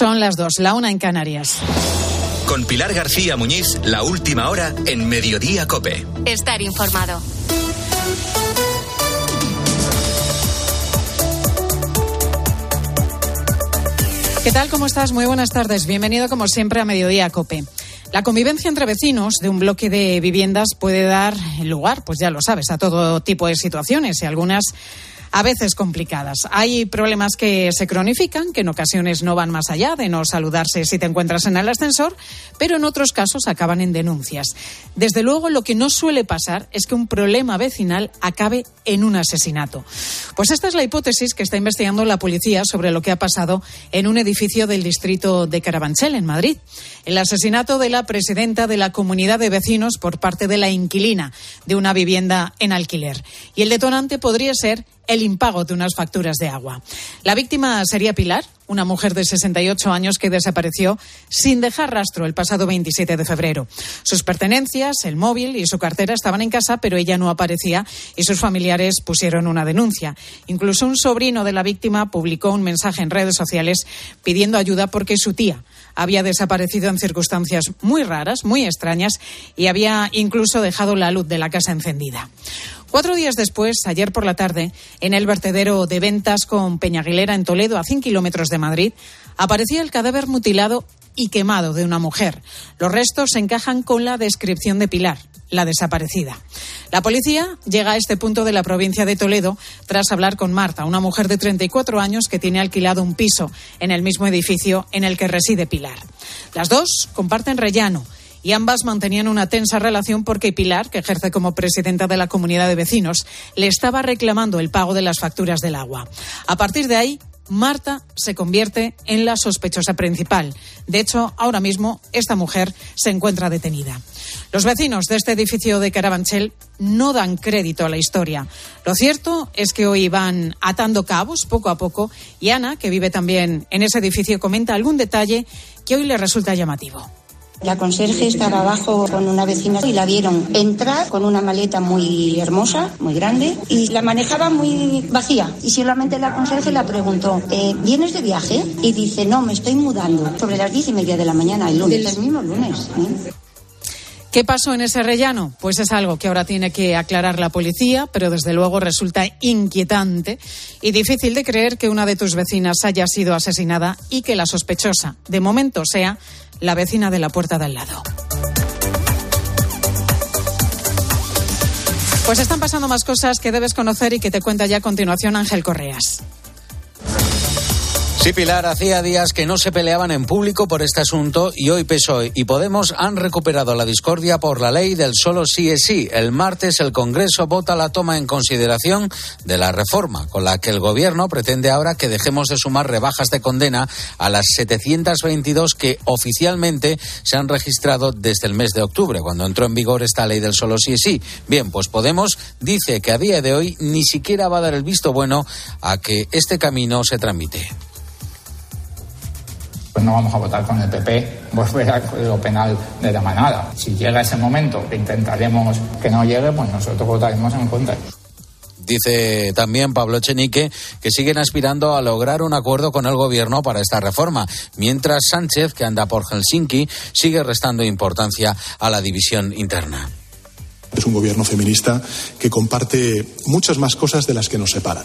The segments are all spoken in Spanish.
Son las dos, la una en Canarias. Con Pilar García Muñiz, la última hora en Mediodía Cope. Estar informado. ¿Qué tal? ¿Cómo estás? Muy buenas tardes. Bienvenido como siempre a Mediodía Cope. La convivencia entre vecinos de un bloque de viviendas puede dar lugar, pues ya lo sabes, a todo tipo de situaciones y algunas a veces complicadas. Hay problemas que se cronifican, que en ocasiones no van más allá de no saludarse si te encuentras en el ascensor, pero en otros casos acaban en denuncias. Desde luego, lo que no suele pasar es que un problema vecinal acabe en un asesinato. Pues esta es la hipótesis que está investigando la policía sobre lo que ha pasado en un edificio del distrito de Carabanchel, en Madrid. El asesinato de la presidenta de la comunidad de vecinos por parte de la inquilina de una vivienda en alquiler. Y el detonante podría ser el impago de unas facturas de agua. La víctima sería Pilar, una mujer de 68 años que desapareció sin dejar rastro el pasado 27 de febrero. Sus pertenencias, el móvil y su cartera estaban en casa, pero ella no aparecía y sus familiares pusieron una denuncia. Incluso un sobrino de la víctima publicó un mensaje en redes sociales pidiendo ayuda porque su tía había desaparecido en circunstancias muy raras, muy extrañas y había incluso dejado la luz de la casa encendida. Cuatro días después, ayer por la tarde, en el vertedero de ventas con Peñaguilera en Toledo, a 100 kilómetros de Madrid, aparecía el cadáver mutilado y quemado de una mujer. Los restos se encajan con la descripción de Pilar, la desaparecida. La policía llega a este punto de la provincia de Toledo tras hablar con Marta, una mujer de 34 años que tiene alquilado un piso en el mismo edificio en el que reside Pilar. Las dos comparten rellano y ambas mantenían una tensa relación porque Pilar, que ejerce como presidenta de la comunidad de vecinos, le estaba reclamando el pago de las facturas del agua. A partir de ahí, Marta se convierte en la sospechosa principal. De hecho, ahora mismo esta mujer se encuentra detenida. Los vecinos de este edificio de Carabanchel no dan crédito a la historia. Lo cierto es que hoy van atando cabos poco a poco y Ana, que vive también en ese edificio, comenta algún detalle que hoy le resulta llamativo. La conserje estaba abajo con una vecina y la vieron entrar con una maleta muy hermosa, muy grande, y la manejaba muy vacía. Y solamente la conserje la preguntó, eh, ¿vienes de viaje? Y dice, no, me estoy mudando. Sobre las diez y media de la mañana, el lunes, el mismo lunes. ¿eh? ¿Qué pasó en ese rellano? Pues es algo que ahora tiene que aclarar la policía, pero desde luego resulta inquietante y difícil de creer que una de tus vecinas haya sido asesinada y que la sospechosa, de momento, sea la vecina de la puerta de al lado. Pues están pasando más cosas que debes conocer y que te cuenta ya a continuación Ángel Correas. Sí, Pilar, hacía días que no se peleaban en público por este asunto y hoy PSOE y Podemos han recuperado la discordia por la ley del solo sí es sí. El martes el Congreso vota la toma en consideración de la reforma, con la que el Gobierno pretende ahora que dejemos de sumar rebajas de condena a las 722 que oficialmente se han registrado desde el mes de octubre, cuando entró en vigor esta ley del solo sí es sí. Bien, pues Podemos dice que a día de hoy ni siquiera va a dar el visto bueno a que este camino se tramite pues no vamos a votar con el PP, volver al Código Penal de la manada. Si llega ese momento, que intentaremos que no llegue, pues nosotros votaremos en contra. Dice también Pablo Echenique que siguen aspirando a lograr un acuerdo con el gobierno para esta reforma, mientras Sánchez, que anda por Helsinki, sigue restando importancia a la división interna. Es un gobierno feminista que comparte muchas más cosas de las que nos separan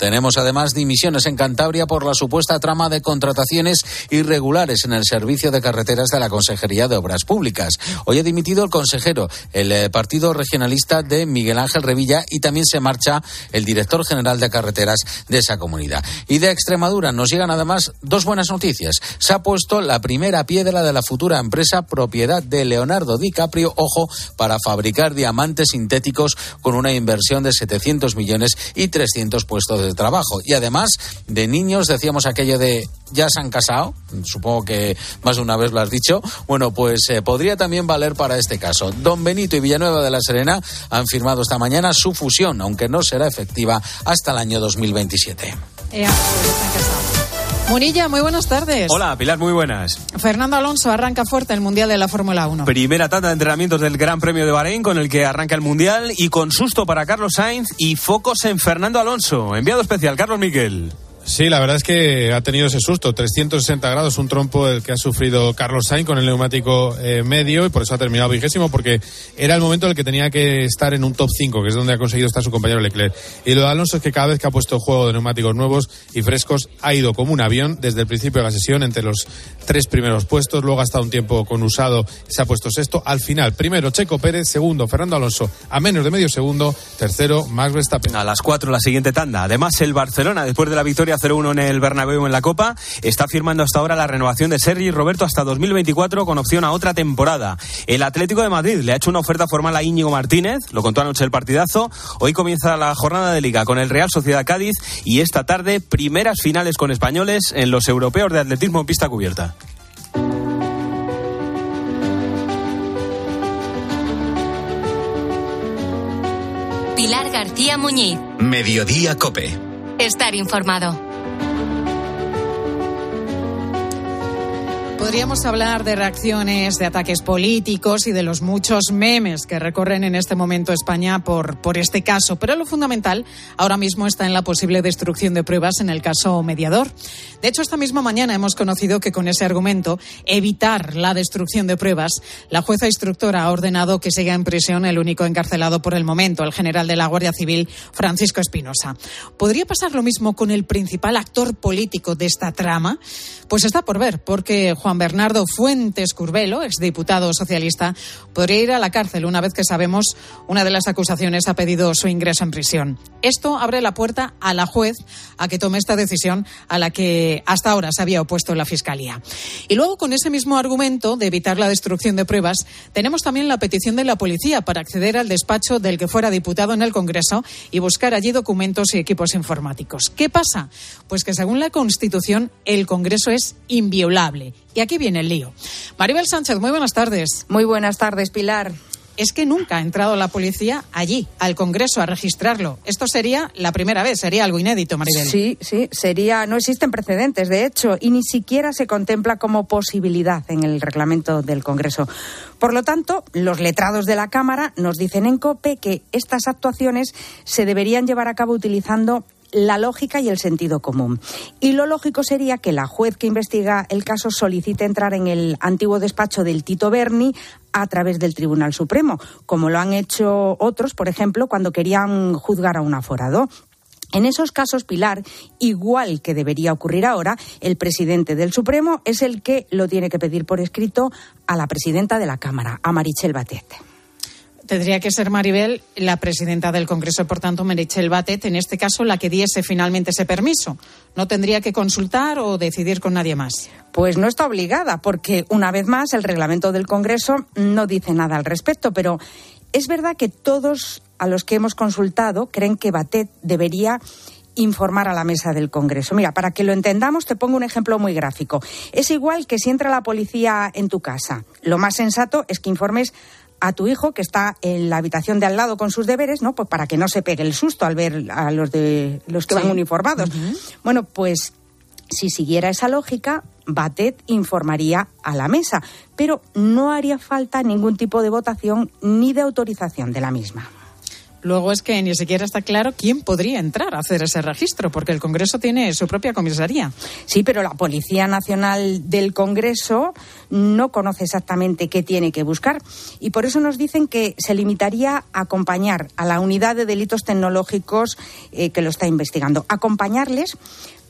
tenemos además dimisiones en Cantabria por la supuesta trama de contrataciones irregulares en el servicio de carreteras de la Consejería de Obras Públicas. Hoy ha dimitido el consejero, el eh, partido regionalista de Miguel Ángel Revilla y también se marcha el director general de carreteras de esa comunidad. Y de Extremadura nos llegan además dos buenas noticias. Se ha puesto la primera piedra de la futura empresa propiedad de Leonardo DiCaprio, ojo, para fabricar diamantes sintéticos con una inversión de 700 millones y 300 puestos de trabajo. Y además de niños, decíamos aquello de ya se han casado, supongo que más de una vez lo has dicho. Bueno, pues eh, podría también valer para este caso. Don Benito y Villanueva de la Serena han firmado esta mañana su fusión, aunque no será efectiva hasta el año 2027. Munilla, muy buenas tardes. Hola, Pilar, muy buenas. Fernando Alonso arranca fuerte el Mundial de la Fórmula 1. Primera tanda de entrenamientos del Gran Premio de Bahrein con el que arranca el Mundial y con susto para Carlos Sainz y focos en Fernando Alonso. Enviado especial, Carlos Miguel. Sí, la verdad es que ha tenido ese susto, 360 grados, un trompo el que ha sufrido Carlos Sainz con el neumático eh, medio y por eso ha terminado vigésimo, porque era el momento en el que tenía que estar en un top 5, que es donde ha conseguido estar su compañero Leclerc. Y lo de Alonso es que cada vez que ha puesto juego de neumáticos nuevos y frescos, ha ido como un avión desde el principio de la sesión entre los tres primeros puestos, luego ha estado un tiempo con usado, se ha puesto sexto. Al final, primero Checo Pérez, segundo Fernando Alonso, a menos de medio segundo, tercero Max Verstappen. A las cuatro la siguiente tanda. Además, el Barcelona, después de la victoria 0-1 en el Bernabéu en la Copa, está firmando hasta ahora la renovación de Sergi Roberto hasta 2024 con opción a otra temporada. El Atlético de Madrid le ha hecho una oferta formal a Íñigo Martínez, lo contó anoche el partidazo. Hoy comienza la jornada de liga con el Real Sociedad Cádiz y esta tarde primeras finales con españoles en los europeos de atletismo en pista cubierta. Pilar García Muñiz. Mediodía Cope. Estar informado. Podríamos hablar de reacciones, de ataques políticos y de los muchos memes que recorren en este momento España por, por este caso, pero lo fundamental ahora mismo está en la posible destrucción de pruebas en el caso mediador. De hecho, esta misma mañana hemos conocido que con ese argumento, evitar la destrucción de pruebas, la jueza instructora ha ordenado que siga en prisión el único encarcelado por el momento, el general de la Guardia Civil, Francisco Espinosa. ¿Podría pasar lo mismo con el principal actor político de esta trama? Pues está por ver, porque Juan Bernardo Fuentes Curbelo, exdiputado socialista, podría ir a la cárcel una vez que sabemos una de las acusaciones ha pedido su ingreso en prisión. Esto abre la puerta a la juez a que tome esta decisión a la que hasta ahora se había opuesto la Fiscalía. Y luego, con ese mismo argumento de evitar la destrucción de pruebas, tenemos también la petición de la policía para acceder al despacho del que fuera diputado en el Congreso y buscar allí documentos y equipos informáticos. ¿Qué pasa? Pues que según la Constitución, el Congreso es inviolable. Y aquí viene el lío. Maribel Sánchez, muy buenas tardes. Muy buenas tardes, Pilar es que nunca ha entrado la policía allí, al Congreso, a registrarlo. Esto sería la primera vez, sería algo inédito, Maribel. Sí, sí, sería. No existen precedentes, de hecho, y ni siquiera se contempla como posibilidad en el reglamento del Congreso. Por lo tanto, los letrados de la Cámara nos dicen en COPE que estas actuaciones se deberían llevar a cabo utilizando la lógica y el sentido común. Y lo lógico sería que la juez que investiga el caso solicite entrar en el antiguo despacho del Tito Berni a través del Tribunal Supremo, como lo han hecho otros, por ejemplo, cuando querían juzgar a un aforado. En esos casos, Pilar, igual que debería ocurrir ahora, el presidente del Supremo es el que lo tiene que pedir por escrito a la presidenta de la Cámara, a Marichel Batet. Tendría que ser Maribel, la presidenta del Congreso, por tanto, Merichel Batet, en este caso, la que diese finalmente ese permiso. ¿No tendría que consultar o decidir con nadie más? Pues no está obligada, porque una vez más el reglamento del Congreso no dice nada al respecto, pero es verdad que todos a los que hemos consultado creen que Batet debería informar a la mesa del Congreso. Mira, para que lo entendamos, te pongo un ejemplo muy gráfico. Es igual que si entra la policía en tu casa. Lo más sensato es que informes a tu hijo que está en la habitación de al lado con sus deberes, ¿no? Pues para que no se pegue el susto al ver a los de los que van uniformados. Bueno, pues si siguiera esa lógica, Batet informaría a la mesa, pero no haría falta ningún tipo de votación ni de autorización de la misma. Luego es que ni siquiera está claro quién podría entrar a hacer ese registro, porque el Congreso tiene su propia comisaría. Sí, pero la Policía Nacional del Congreso no conoce exactamente qué tiene que buscar. Y por eso nos dicen que se limitaría a acompañar a la unidad de delitos tecnológicos eh, que lo está investigando. Acompañarles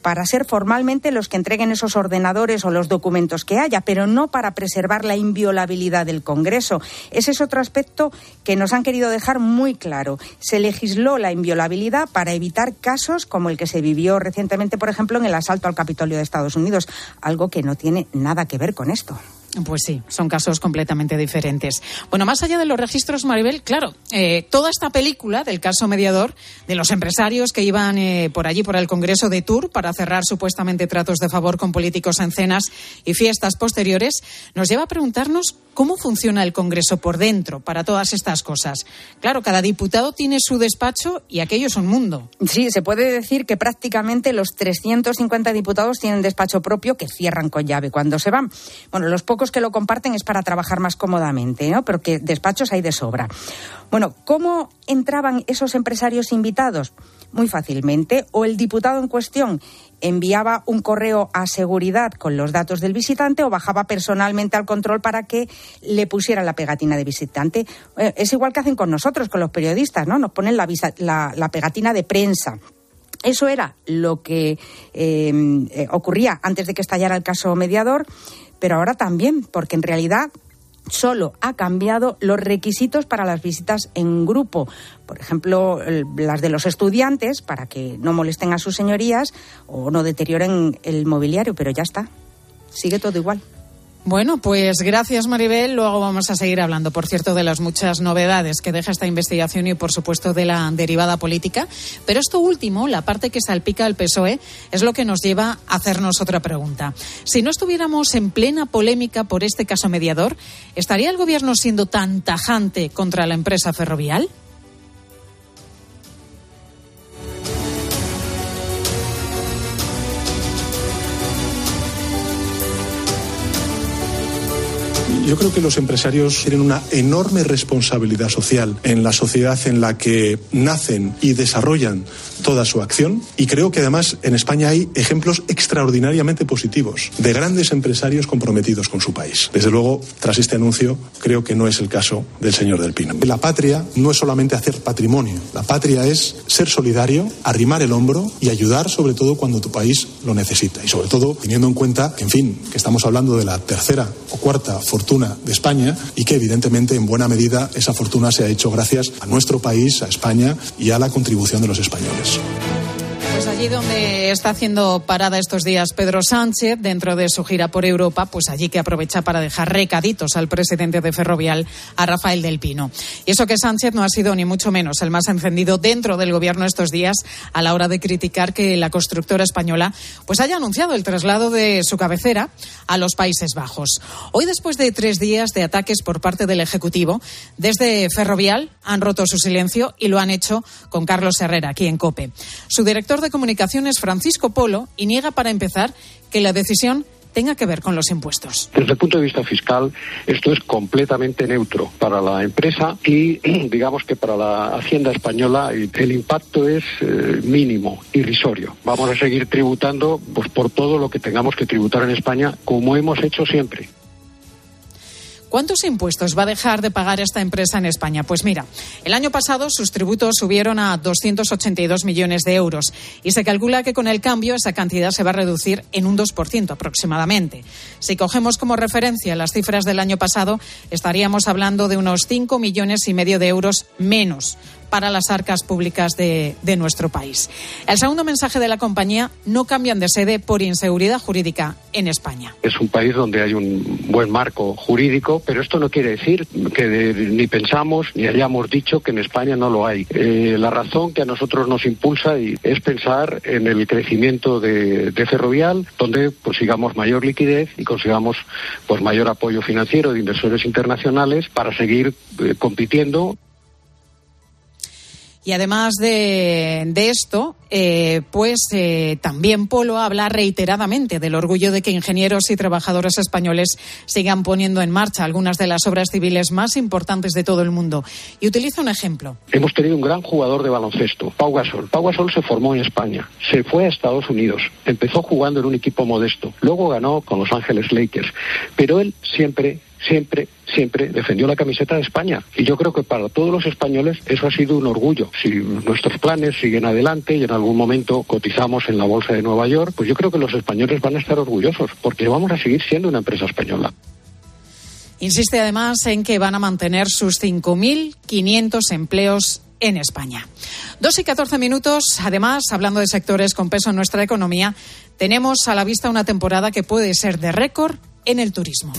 para ser formalmente los que entreguen esos ordenadores o los documentos que haya, pero no para preservar la inviolabilidad del Congreso. Ese es otro aspecto que nos han querido dejar muy claro. Se legisló la inviolabilidad para evitar casos como el que se vivió recientemente, por ejemplo, en el asalto al Capitolio de Estados Unidos, algo que no tiene nada que ver con esto. Pues sí, son casos completamente diferentes. Bueno, más allá de los registros, Maribel, claro, eh, toda esta película del caso mediador, de los empresarios que iban eh, por allí, por el Congreso de Tour, para cerrar supuestamente tratos de favor con políticos en cenas y fiestas posteriores, nos lleva a preguntarnos cómo funciona el Congreso por dentro para todas estas cosas. Claro, cada diputado tiene su despacho y aquello es un mundo. Sí, se puede decir que prácticamente los 350 diputados tienen despacho propio que cierran con llave cuando se van. Bueno, los que lo comparten es para trabajar más cómodamente, ¿no? Pero que despachos hay de sobra. Bueno, ¿cómo entraban esos empresarios invitados? Muy fácilmente. O el diputado en cuestión enviaba un correo a seguridad con los datos del visitante o bajaba personalmente al control para que le pusiera la pegatina de visitante. Eh, es igual que hacen con nosotros, con los periodistas, ¿no? Nos ponen la, la, pegatina de prensa. Eso era lo que eh, eh, ocurría antes de que estallara el caso mediador, pero ahora también, porque en realidad solo ha cambiado los requisitos para las visitas en grupo. Por ejemplo, las de los estudiantes, para que no molesten a sus señorías o no deterioren el mobiliario, pero ya está. Sigue todo igual. Bueno, pues gracias Maribel. Luego vamos a seguir hablando, por cierto, de las muchas novedades que deja esta investigación y, por supuesto, de la derivada política. Pero esto último, la parte que salpica al PSOE, es lo que nos lleva a hacernos otra pregunta. Si no estuviéramos en plena polémica por este caso mediador, ¿estaría el Gobierno siendo tan tajante contra la empresa ferrovial? Yo creo que los empresarios tienen una enorme responsabilidad social en la sociedad en la que nacen y desarrollan toda su acción y creo que además en España hay ejemplos extraordinariamente positivos de grandes empresarios comprometidos con su país. Desde luego, tras este anuncio, creo que no es el caso del señor Del Pino. La patria no es solamente hacer patrimonio, la patria es ser solidario, arrimar el hombro y ayudar sobre todo cuando tu país lo necesita y sobre todo teniendo en cuenta en fin, que estamos hablando de la tercera o cuarta fortuna de España y que evidentemente en buena medida esa fortuna se ha hecho gracias a nuestro país, a España y a la contribución de los españoles. Church. Pues allí donde está haciendo parada estos días Pedro Sánchez, dentro de su gira por Europa, pues allí que aprovecha para dejar recaditos al presidente de Ferrovial, a Rafael del Pino. Y eso que Sánchez no ha sido ni mucho menos el más encendido dentro del gobierno estos días a la hora de criticar que la constructora española pues haya anunciado el traslado de su cabecera a los Países Bajos. Hoy, después de tres días de ataques por parte del Ejecutivo, desde Ferrovial han roto su silencio y lo han hecho con Carlos Herrera, aquí en COPE. Su director de Comunicaciones, Francisco Polo, y niega para empezar que la decisión tenga que ver con los impuestos. Desde el punto de vista fiscal, esto es completamente neutro para la empresa y digamos que para la Hacienda española el impacto es eh, mínimo, irrisorio. Vamos a seguir tributando pues, por todo lo que tengamos que tributar en España, como hemos hecho siempre. ¿Cuántos impuestos va a dejar de pagar esta empresa en España? Pues mira, el año pasado sus tributos subieron a 282 millones de euros y se calcula que con el cambio esa cantidad se va a reducir en un 2% aproximadamente. Si cogemos como referencia las cifras del año pasado, estaríamos hablando de unos 5 millones y medio de euros menos para las arcas públicas de, nuestro país. El segundo mensaje de la compañía, no cambian de sede por inseguridad jurídica en España. Es un país donde hay un buen marco jurídico, pero esto no quiere decir que ni pensamos ni hayamos dicho que en España no lo hay. Eh, la razón que a nosotros nos impulsa es pensar en el crecimiento de, Ferrovial, donde consigamos mayor liquidez y consigamos pues mayor apoyo financiero de inversores internacionales para seguir eh, compitiendo. Y además de, esto, eh, pues eh, también Polo habla reiteradamente del orgullo de que ingenieros y trabajadores españoles sigan poniendo en marcha algunas de las obras civiles más importantes de todo el mundo. Y utiliza un ejemplo. Hemos tenido un gran jugador de baloncesto, Pau Gasol. Pau Gasol se formó en España, se fue a Estados Unidos, empezó jugando en un equipo modesto, luego ganó con Los Ángeles Lakers, pero él siempre siempre, siempre defendió la camiseta de España. Y yo creo que para todos los españoles eso ha sido un orgullo. Si nuestros planes siguen adelante y en algún momento cotizamos en la Bolsa de Nueva York, pues yo creo que los españoles van a estar orgullosos, porque vamos a seguir siendo una empresa española. Insiste además en que van a mantener sus 5.500 empleos en España. Dos y catorce minutos. Además, hablando de sectores con peso en nuestra economía, tenemos a la vista una temporada que puede ser de récord en el turismo.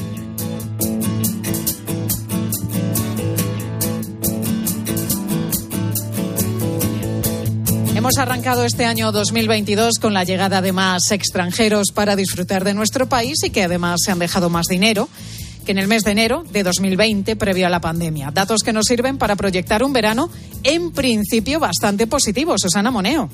Hemos arrancado este año 2022 con la llegada de más extranjeros para disfrutar de nuestro país y que además se han dejado más dinero que en el mes de enero de 2020 previo a la pandemia. Datos que nos sirven para proyectar un verano en principio bastante positivo. Susana Moneo.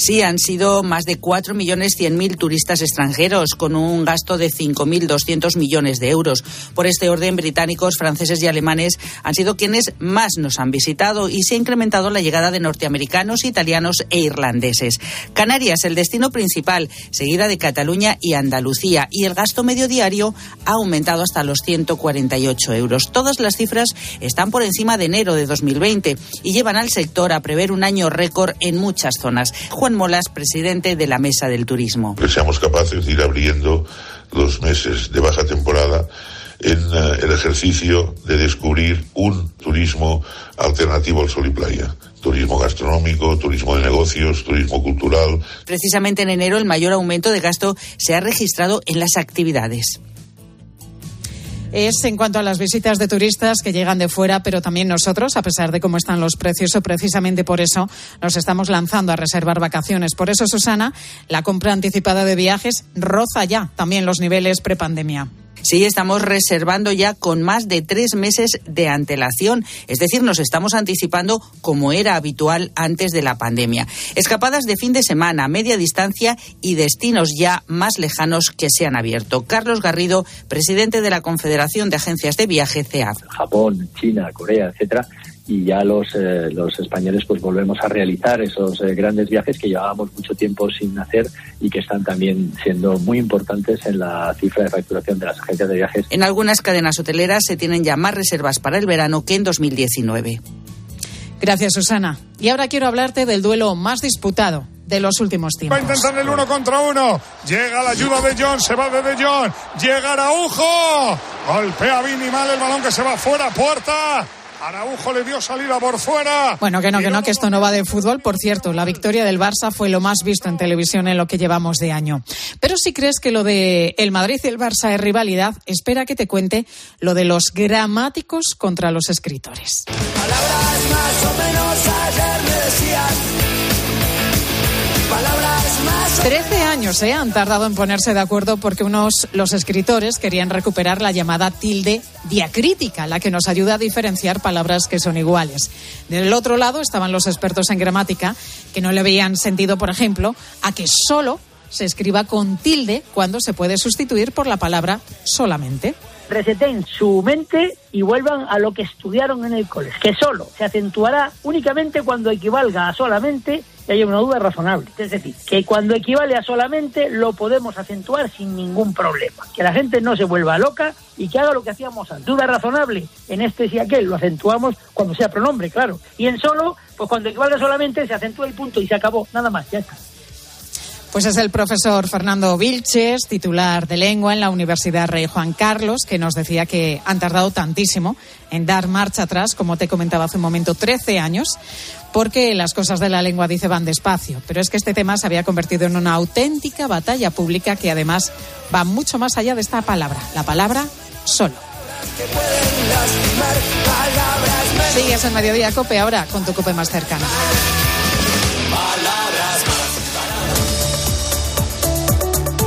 Sí, han sido más de 4 millones 100 mil turistas extranjeros, con un gasto de 5.200 millones de euros. Por este orden, británicos, franceses y alemanes han sido quienes más nos han visitado y se ha incrementado la llegada de norteamericanos, italianos e irlandeses. Canarias, el destino principal, seguida de Cataluña y Andalucía, y el gasto medio diario ha aumentado hasta los 148 euros. Todas las cifras están por encima de enero de 2020 y llevan al sector a prever un año récord en muchas zonas. Juan Molas, presidente de la Mesa del Turismo. Que seamos capaces de ir abriendo los meses de baja temporada en eh, el ejercicio de descubrir un turismo alternativo al sol y playa. Turismo gastronómico, turismo de negocios, turismo cultural. Precisamente en enero el mayor aumento de gasto se ha registrado en las actividades es en cuanto a las visitas de turistas que llegan de fuera, pero también nosotros, a pesar de cómo están los precios, o precisamente por eso nos estamos lanzando a reservar vacaciones. Por eso, Susana, la compra anticipada de viajes roza ya también los niveles prepandemia. Sí, estamos reservando ya con más de tres meses de antelación. Es decir, nos estamos anticipando como era habitual antes de la pandemia. Escapadas de fin de semana, media distancia y destinos ya más lejanos que se han abierto. Carlos Garrido, presidente de la Confederación de Agencias de Viaje, CEAF. Japón, China, Corea, etcétera y ya los, eh, los españoles pues volvemos a realizar esos eh, grandes viajes que llevábamos mucho tiempo sin hacer y que están también siendo muy importantes en la cifra de facturación de las agencias de viajes. En algunas cadenas hoteleras se tienen ya más reservas para el verano que en 2019. Gracias, Susana. Y ahora quiero hablarte del duelo más disputado de los últimos tiempos. Va a intentar el uno contra uno. Llega la ayuda de John, se va de De John. Llega Araujo. Golpea Vini mal el balón que se va fuera, puerta. Araujo le dio salida por fuera. Bueno, que no, que no, que esto no va de fútbol. Por cierto, la victoria del Barça fue lo más visto en televisión en lo que llevamos de año. Pero si crees que lo de el Madrid y el Barça es rivalidad, espera que te cuente lo de los gramáticos contra los escritores. Palabras más o menos años ¿eh? han tardado en ponerse de acuerdo porque unos, los escritores, querían recuperar la llamada tilde diacrítica, la que nos ayuda a diferenciar palabras que son iguales. Del otro lado estaban los expertos en gramática, que no le habían sentido, por ejemplo, a que solo se escriba con tilde cuando se puede sustituir por la palabra solamente reseten su mente y vuelvan a lo que estudiaron en el colegio, que solo se acentuará únicamente cuando equivalga a solamente y haya una duda razonable. Es decir, que cuando equivale a solamente lo podemos acentuar sin ningún problema. Que la gente no se vuelva loca y que haga lo que hacíamos antes. Duda razonable en este y aquel lo acentuamos cuando sea pronombre, claro. Y en solo, pues cuando equivalga solamente se acentúa el punto y se acabó. Nada más, ya está. Pues es el profesor Fernando Vilches, titular de lengua en la Universidad Rey Juan Carlos, que nos decía que han tardado tantísimo en dar marcha atrás, como te comentaba hace un momento, 13 años, porque las cosas de la lengua, dice, van despacio. Pero es que este tema se había convertido en una auténtica batalla pública que además va mucho más allá de esta palabra, la palabra solo. Sigues en Mediodía Cope ahora con tu Cope más cercana.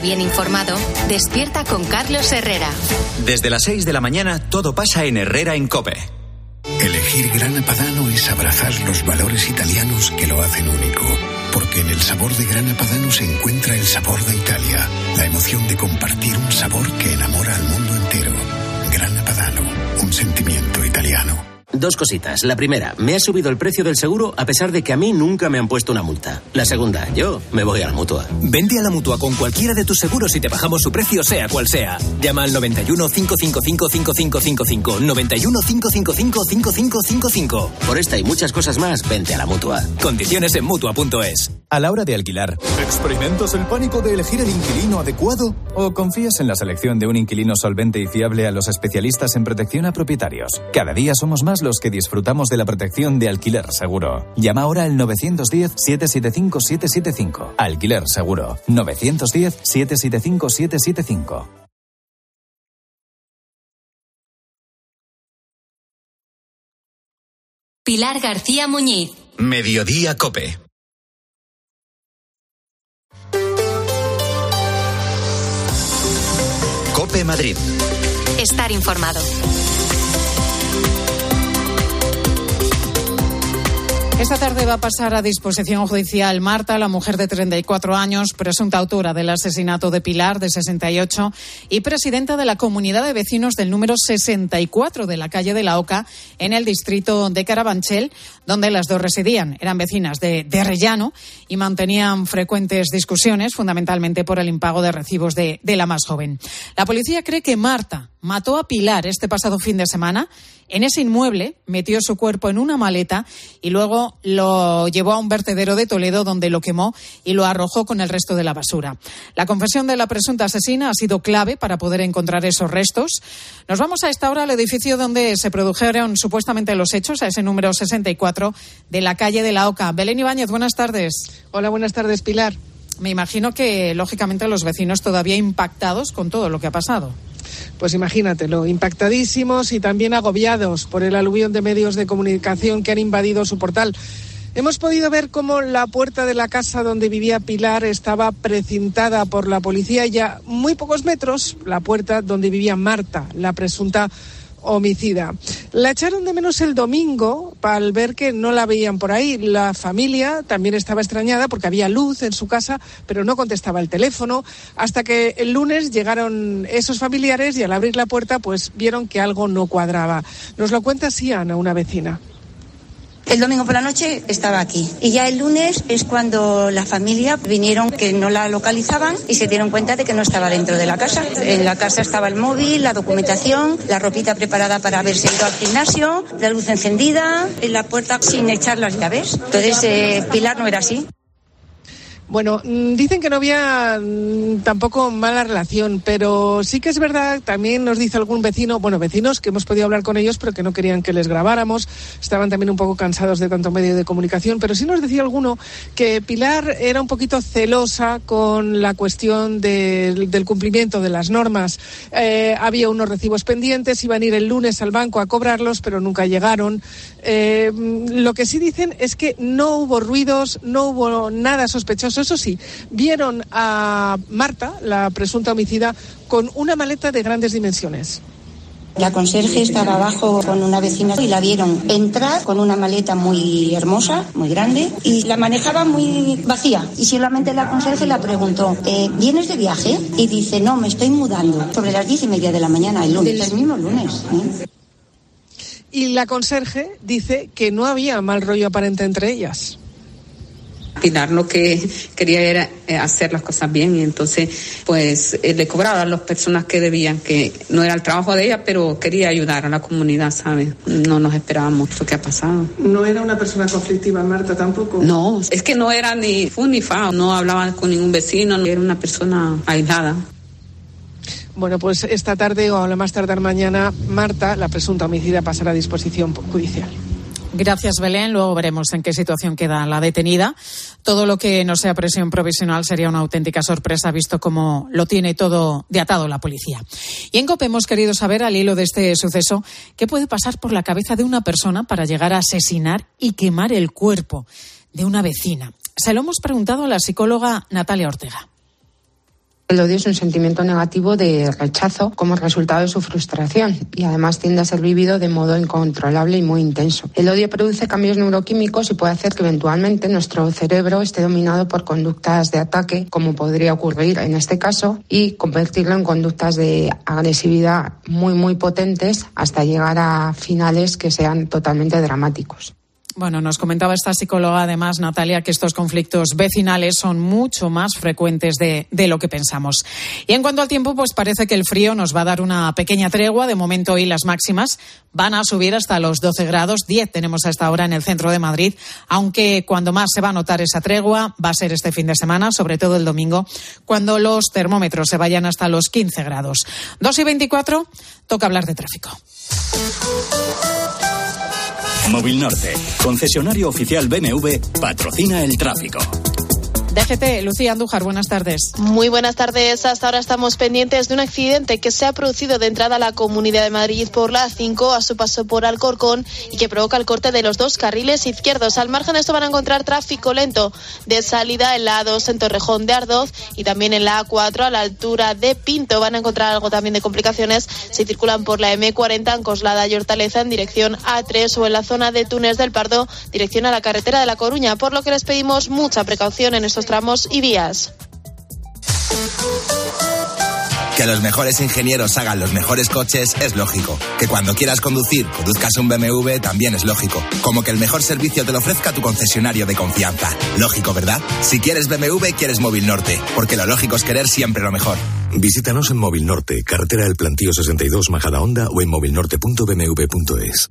bien informado, despierta con Carlos Herrera. Desde las 6 de la mañana todo pasa en Herrera en Cope. Elegir Grana Padano es abrazar los valores italianos que lo hacen único. Porque en el sabor de Grana Padano se encuentra el sabor de Italia, la emoción de compartir un sabor que enamora al mundo entero. Grana Padano, un sentimiento italiano. Dos cositas. La primera, me ha subido el precio del seguro a pesar de que a mí nunca me han puesto una multa. La segunda, yo me voy a la mutua. Vende a la mutua con cualquiera de tus seguros y te bajamos su precio, sea cual sea. Llama al 91 555 5555. 91 555 5555. Por esta y muchas cosas más, vente a la mutua. Condiciones en mutua.es. a la hora de alquilar. ¿Experimentas el pánico de elegir el inquilino adecuado? ¿O confías en la selección de un inquilino solvente y fiable a los especialistas en protección a propietarios? Cada día somos más los que disfrutamos de la protección de alquiler seguro. Llama ahora al 910-775-775. Alquiler seguro. 910-775-775. Pilar García Muñiz. Mediodía Cope. Cope Madrid. Estar informado. Esta tarde va a pasar a disposición judicial Marta, la mujer de 34 años, presunta autora del asesinato de Pilar, de 68, y presidenta de la comunidad de vecinos del número 64 de la calle de la Oca, en el distrito de Carabanchel, donde las dos residían. Eran vecinas de, de Rellano y mantenían frecuentes discusiones, fundamentalmente por el impago de recibos de, de la más joven. La policía cree que Marta mató a Pilar este pasado fin de semana en ese inmueble, metió su cuerpo en una maleta y luego lo llevó a un vertedero de Toledo donde lo quemó y lo arrojó con el resto de la basura. La confesión de la presunta asesina ha sido clave para poder encontrar esos restos. Nos vamos a esta hora al edificio donde se produjeron supuestamente los hechos, a ese número 64 de la calle de la Oca. Belén Ibáñez, buenas tardes. Hola, buenas tardes, Pilar. Me imagino que, lógicamente, los vecinos todavía impactados con todo lo que ha pasado. Pues imagínatelo, impactadísimos y también agobiados por el aluvión de medios de comunicación que han invadido su portal. Hemos podido ver cómo la puerta de la casa donde vivía Pilar estaba precintada por la policía y a muy pocos metros la puerta donde vivía Marta, la presunta homicida. La echaron de menos el domingo al ver que no la veían por ahí. La familia también estaba extrañada porque había luz en su casa, pero no contestaba el teléfono. Hasta que el lunes llegaron esos familiares y al abrir la puerta, pues vieron que algo no cuadraba. Nos lo cuenta Siana, una vecina. El domingo por la noche estaba aquí. Y ya el lunes es cuando la familia vinieron que no la localizaban y se dieron cuenta de que no estaba dentro de la casa. En la casa estaba el móvil, la documentación, la ropita preparada para haberse ido al gimnasio, la luz encendida, en la puerta sin echar las llaves. Entonces, eh, Pilar no era así. Bueno, mm, dicen que no había mm, tampoco mala relación, pero sí que es verdad, también nos dice algún vecino, bueno, vecinos que hemos podido hablar con ellos, pero que no querían que les grabáramos, estaban también un poco cansados de tanto medio de comunicación, pero sí nos decía alguno que Pilar era un poquito celosa con la cuestión del, del cumplimiento de las normas. Eh, había unos recibos pendientes, iban a ir el lunes al banco a cobrarlos, pero nunca llegaron. Eh, lo que sí dicen es que no hubo ruidos, no hubo nada sospechoso. Eso sí, vieron a Marta, la presunta homicida, con una maleta de grandes dimensiones. La conserje estaba abajo con una vecina y la vieron entrar con una maleta muy hermosa, muy grande, y la manejaba muy vacía. Y solamente la conserje la preguntó, eh, ¿vienes de viaje? Y dice, no, me estoy mudando. Sobre las diez y media de la mañana, el lunes, el mismo lunes. ¿eh? Y la conserje dice que no había mal rollo aparente entre ellas. Pilar lo que quería era eh, hacer las cosas bien y entonces pues eh, le cobraba a las personas que debían, que no era el trabajo de ella, pero quería ayudar a la comunidad, ¿sabes? No nos esperábamos lo que ha pasado. ¿No era una persona conflictiva, Marta, tampoco? No, es que no era ni fu ni fa, no hablaba con ningún vecino, era una persona aislada. Bueno, pues esta tarde o a lo más tardar mañana, Marta, la presunta homicida, pasará a disposición judicial. Gracias, Belén. Luego veremos en qué situación queda la detenida. Todo lo que no sea presión provisional sería una auténtica sorpresa, visto cómo lo tiene todo de atado la policía. Y en COPE hemos querido saber, al hilo de este suceso, qué puede pasar por la cabeza de una persona para llegar a asesinar y quemar el cuerpo de una vecina. Se lo hemos preguntado a la psicóloga Natalia Ortega. El odio es un sentimiento negativo de rechazo como resultado de su frustración y además tiende a ser vivido de modo incontrolable y muy intenso. El odio produce cambios neuroquímicos y puede hacer que eventualmente nuestro cerebro esté dominado por conductas de ataque, como podría ocurrir en este caso, y convertirlo en conductas de agresividad muy, muy potentes hasta llegar a finales que sean totalmente dramáticos. Bueno, nos comentaba esta psicóloga además, Natalia, que estos conflictos vecinales son mucho más frecuentes de, de, lo que pensamos. Y en cuanto al tiempo, pues parece que el frío nos va a dar una pequeña tregua. De momento hoy las máximas van a subir hasta los 12 grados. 10 tenemos hasta ahora en el centro de Madrid, aunque cuando más se va a notar esa tregua va a ser este fin de semana, sobre todo el domingo, cuando los termómetros se vayan hasta los 15 grados. 2 y 24, toca hablar de tráfico. Móvil Norte, concesionario oficial BMW, patrocina el tráfico. DGT, Lucía Andújar, buenas tardes. Muy buenas tardes. Hasta ahora estamos pendientes de un accidente que se ha producido de entrada a la Comunidad de Madrid por la A5 a su paso por Alcorcón y que provoca el corte de los dos carriles izquierdos. Al margen de esto van a encontrar tráfico lento de salida en la A2 en Torrejón de Ardoz y también en la A4 a la altura de Pinto. Van a encontrar algo también de complicaciones si circulan por la M40 en Coslada y Hortaleza en dirección A3 o en la zona de Túnez del Pardo dirección a la carretera de La Coruña, por lo que les pedimos mucha precaución en estos tramos y vías. Que los mejores ingenieros hagan los mejores coches es lógico. Que cuando quieras conducir, conduzcas un BMW también es lógico. Como que el mejor servicio te lo ofrezca tu concesionario de confianza. Lógico, ¿verdad? Si quieres BMW, quieres Móvil Norte. Porque lo lógico es querer siempre lo mejor. Visítanos en Móvil Norte, carretera del Plantío 62, Majada Honda o en movilnorte.bmw.es.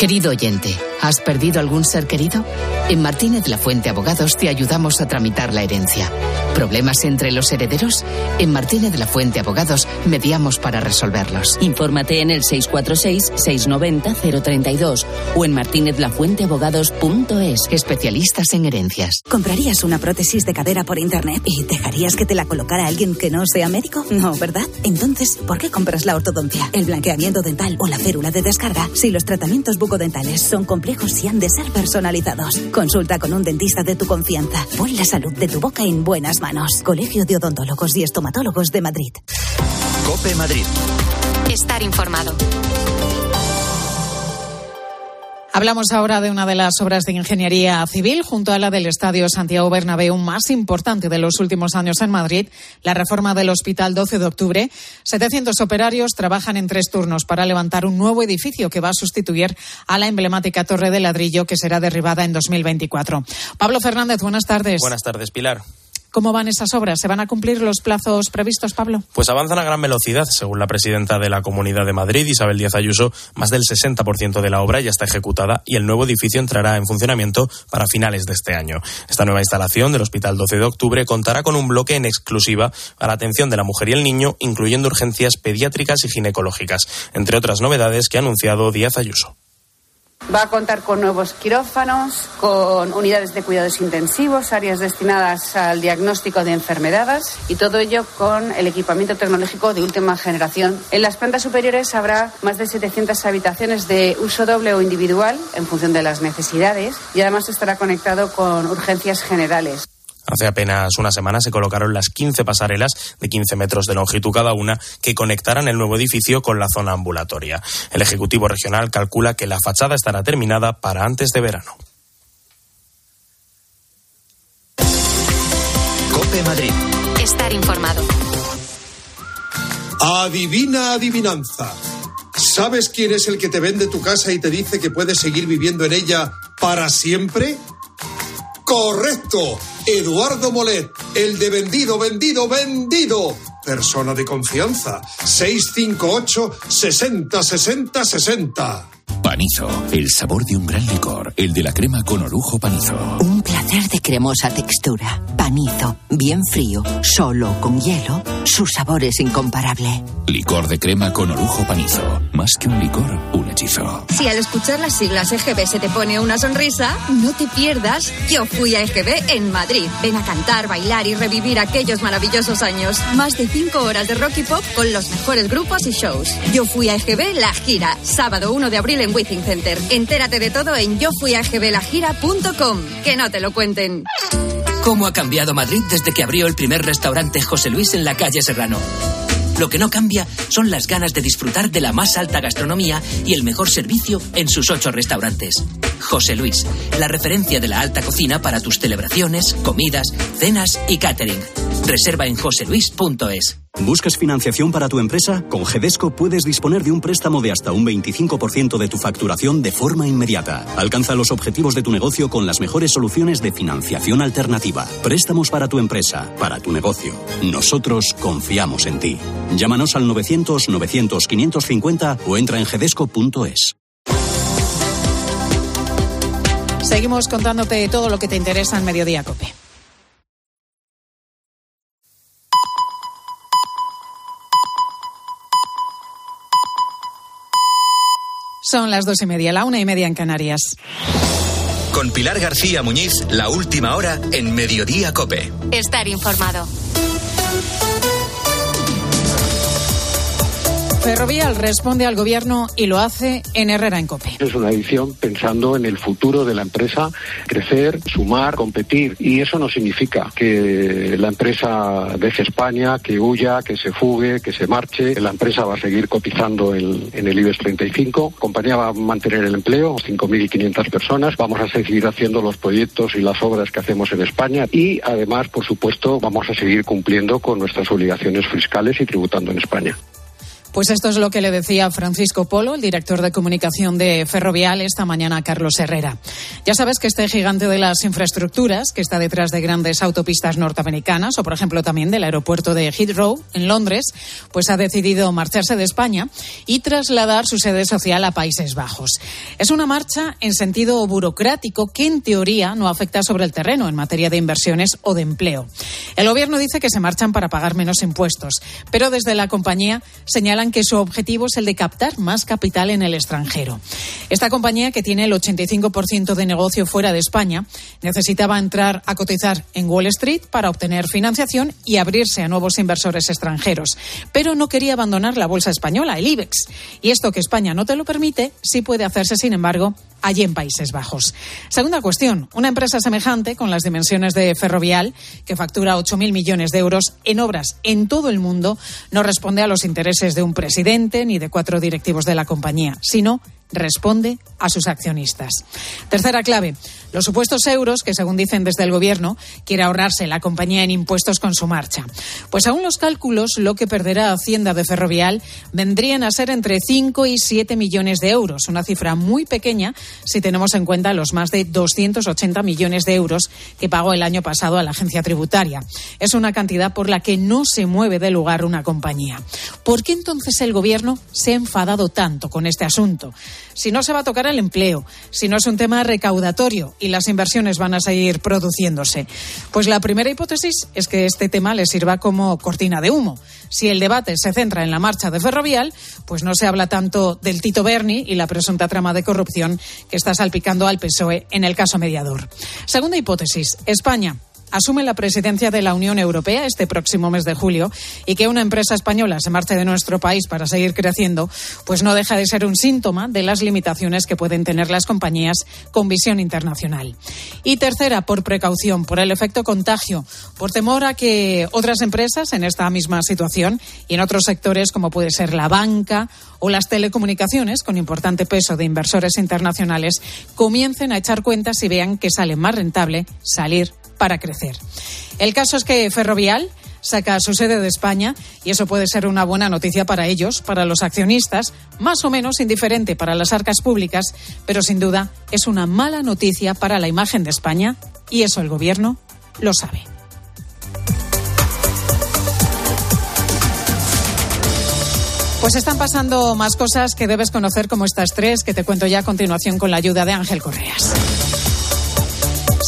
Querido oyente, ¿has perdido algún ser querido? En Martínez La Fuente Abogados te ayudamos a tramitar la herencia. ¿Problemas entre los herederos? En Martínez La Fuente Abogados mediamos para resolverlos. Infórmate en el 646-690-032 o en martinezlafuenteabogados.es. Especialistas en herencias. ¿Comprarías una prótesis de cadera por internet y dejarías que te la colocara alguien que no sea médico? No, ¿verdad? Entonces, ¿por qué compras la ortodoncia, el blanqueamiento dental o la férula de descarga si los tratamientos bucodentales son complejos y han de ser personalizados? Consulta con un dentista de tu confianza. Pon la salud de tu boca en buenas manos. Colegio de Odontólogos y Estomatólogos de Madrid. Cope Madrid. Estar informado. Hablamos ahora de una de las obras de ingeniería civil junto a la del Estadio Santiago Bernabéu más importante de los últimos años en Madrid, la reforma del Hospital 12 de Octubre. 700 operarios trabajan en tres turnos para levantar un nuevo edificio que va a sustituir a la emblemática torre de ladrillo que será derribada en 2024. Pablo Fernández, buenas tardes. Buenas tardes, Pilar. ¿Cómo van esas obras? ¿Se van a cumplir los plazos previstos, Pablo? Pues avanzan a gran velocidad. Según la presidenta de la Comunidad de Madrid, Isabel Díaz Ayuso, más del 60% de la obra ya está ejecutada y el nuevo edificio entrará en funcionamiento para finales de este año. Esta nueva instalación del Hospital 12 de Octubre contará con un bloque en exclusiva a la atención de la mujer y el niño, incluyendo urgencias pediátricas y ginecológicas, entre otras novedades que ha anunciado Díaz Ayuso. Va a contar con nuevos quirófanos, con unidades de cuidados intensivos, áreas destinadas al diagnóstico de enfermedades y todo ello con el equipamiento tecnológico de última generación. En las plantas superiores habrá más de 700 habitaciones de uso doble o individual en función de las necesidades y además estará conectado con urgencias generales. Hace apenas una semana se colocaron las 15 pasarelas de 15 metros de longitud cada una que conectarán el nuevo edificio con la zona ambulatoria. El Ejecutivo Regional calcula que la fachada estará terminada para antes de verano. Cope Madrid. Estar informado. Adivina adivinanza. ¿Sabes quién es el que te vende tu casa y te dice que puedes seguir viviendo en ella para siempre? Correcto. Eduardo Molet, el de vendido, vendido, vendido. Persona de confianza. 658 60 60 60. Panizo, el sabor de un gran licor, el de la crema con orujo panizo. Un placer de cremosa textura. Panizo, bien frío, solo con hielo, su sabor es incomparable. Licor de crema con orujo panizo. Más que un licor, un hechizo. Si al escuchar las siglas EGB se te pone una sonrisa, no te pierdas Yo fui a EGB en Madrid. Ven a cantar, bailar y revivir aquellos maravillosos años. Más de cinco horas de rock y pop con los mejores grupos y shows. Yo fui a EGB La Gira, sábado 1 de abril en Center. Entérate de todo en yofuiagblagira.com. Que no te lo cuenten. ¿Cómo ha cambiado Madrid desde que abrió el primer restaurante José Luis en la calle Serrano? Lo que no cambia son las ganas de disfrutar de la más alta gastronomía y el mejor servicio en sus ocho restaurantes. José Luis, la referencia de la alta cocina para tus celebraciones, comidas, cenas y catering. Reserva en joseluis.es. ¿Buscas financiación para tu empresa? Con Gedesco puedes disponer de un préstamo de hasta un 25% de tu facturación de forma inmediata. Alcanza los objetivos de tu negocio con las mejores soluciones de financiación alternativa. Préstamos para tu empresa, para tu negocio. Nosotros confiamos en ti. Llámanos al 900 900 550 o entra en gedesco.es. Seguimos contándote todo lo que te interesa en Mediodía Cope. Son las dos y media, la una y media en Canarias. Con Pilar García Muñiz, la última hora en Mediodía Cope. Estar informado. Ferrovial responde al gobierno y lo hace en Herrera en Cope. Es una edición pensando en el futuro de la empresa, crecer, sumar, competir. Y eso no significa que la empresa deje España, que huya, que se fugue, que se marche. La empresa va a seguir cotizando en, en el IBEX 35. La compañía va a mantener el empleo, 5.500 personas. Vamos a seguir haciendo los proyectos y las obras que hacemos en España. Y además, por supuesto, vamos a seguir cumpliendo con nuestras obligaciones fiscales y tributando en España. Pues esto es lo que le decía Francisco Polo, el director de comunicación de Ferrovial, esta mañana a Carlos Herrera. Ya sabes que este gigante de las infraestructuras, que está detrás de grandes autopistas norteamericanas, o por ejemplo también del aeropuerto de Heathrow, en Londres, pues ha decidido marcharse de España y trasladar su sede social a Países Bajos. Es una marcha en sentido burocrático que en teoría no afecta sobre el terreno en materia de inversiones o de empleo. El gobierno dice que se marchan para pagar menos impuestos, pero desde la compañía señala que su objetivo es el de captar más capital en el extranjero. Esta compañía, que tiene el 85% de negocio fuera de España, necesitaba entrar a cotizar en Wall Street para obtener financiación y abrirse a nuevos inversores extranjeros. Pero no quería abandonar la bolsa española, el IBEX. Y esto que España no te lo permite, sí puede hacerse, sin embargo, allí en Países Bajos. Segunda cuestión, una empresa semejante con las dimensiones de Ferrovial, que factura 8.000 millones de euros en obras en todo el mundo, no responde a los intereses de un presidente ni de cuatro directivos de la compañía, sino responde a sus accionistas. Tercera clave, los supuestos euros que, según dicen desde el Gobierno, quiere ahorrarse la compañía en impuestos con su marcha. Pues según los cálculos, lo que perderá Hacienda de Ferrovial vendrían a ser entre 5 y 7 millones de euros, una cifra muy pequeña si tenemos en cuenta los más de 280 millones de euros que pagó el año pasado a la agencia tributaria. Es una cantidad por la que no se mueve de lugar una compañía. ¿Por qué entonces el Gobierno se ha enfadado tanto con este asunto? Si no se va a tocar el empleo, si no es un tema recaudatorio y las inversiones van a seguir produciéndose. Pues la primera hipótesis es que este tema le sirva como cortina de humo. Si el debate se centra en la marcha de Ferrovial, pues no se habla tanto del Tito Berni y la presunta trama de corrupción que está salpicando al PSOE en el caso mediador. Segunda hipótesis, España asume la presidencia de la Unión Europea este próximo mes de julio y que una empresa española se marche de nuestro país para seguir creciendo, pues no deja de ser un síntoma de las limitaciones que pueden tener las compañías con visión internacional. Y tercera, por precaución, por el efecto contagio, por temor a que otras empresas en esta misma situación y en otros sectores como puede ser la banca o las telecomunicaciones, con importante peso de inversores internacionales, comiencen a echar cuentas y vean que sale más rentable salir para crecer. El caso es que Ferrovial saca su sede de España y eso puede ser una buena noticia para ellos, para los accionistas, más o menos indiferente para las arcas públicas, pero sin duda es una mala noticia para la imagen de España y eso el Gobierno lo sabe. Pues están pasando más cosas que debes conocer como estas tres que te cuento ya a continuación con la ayuda de Ángel Correas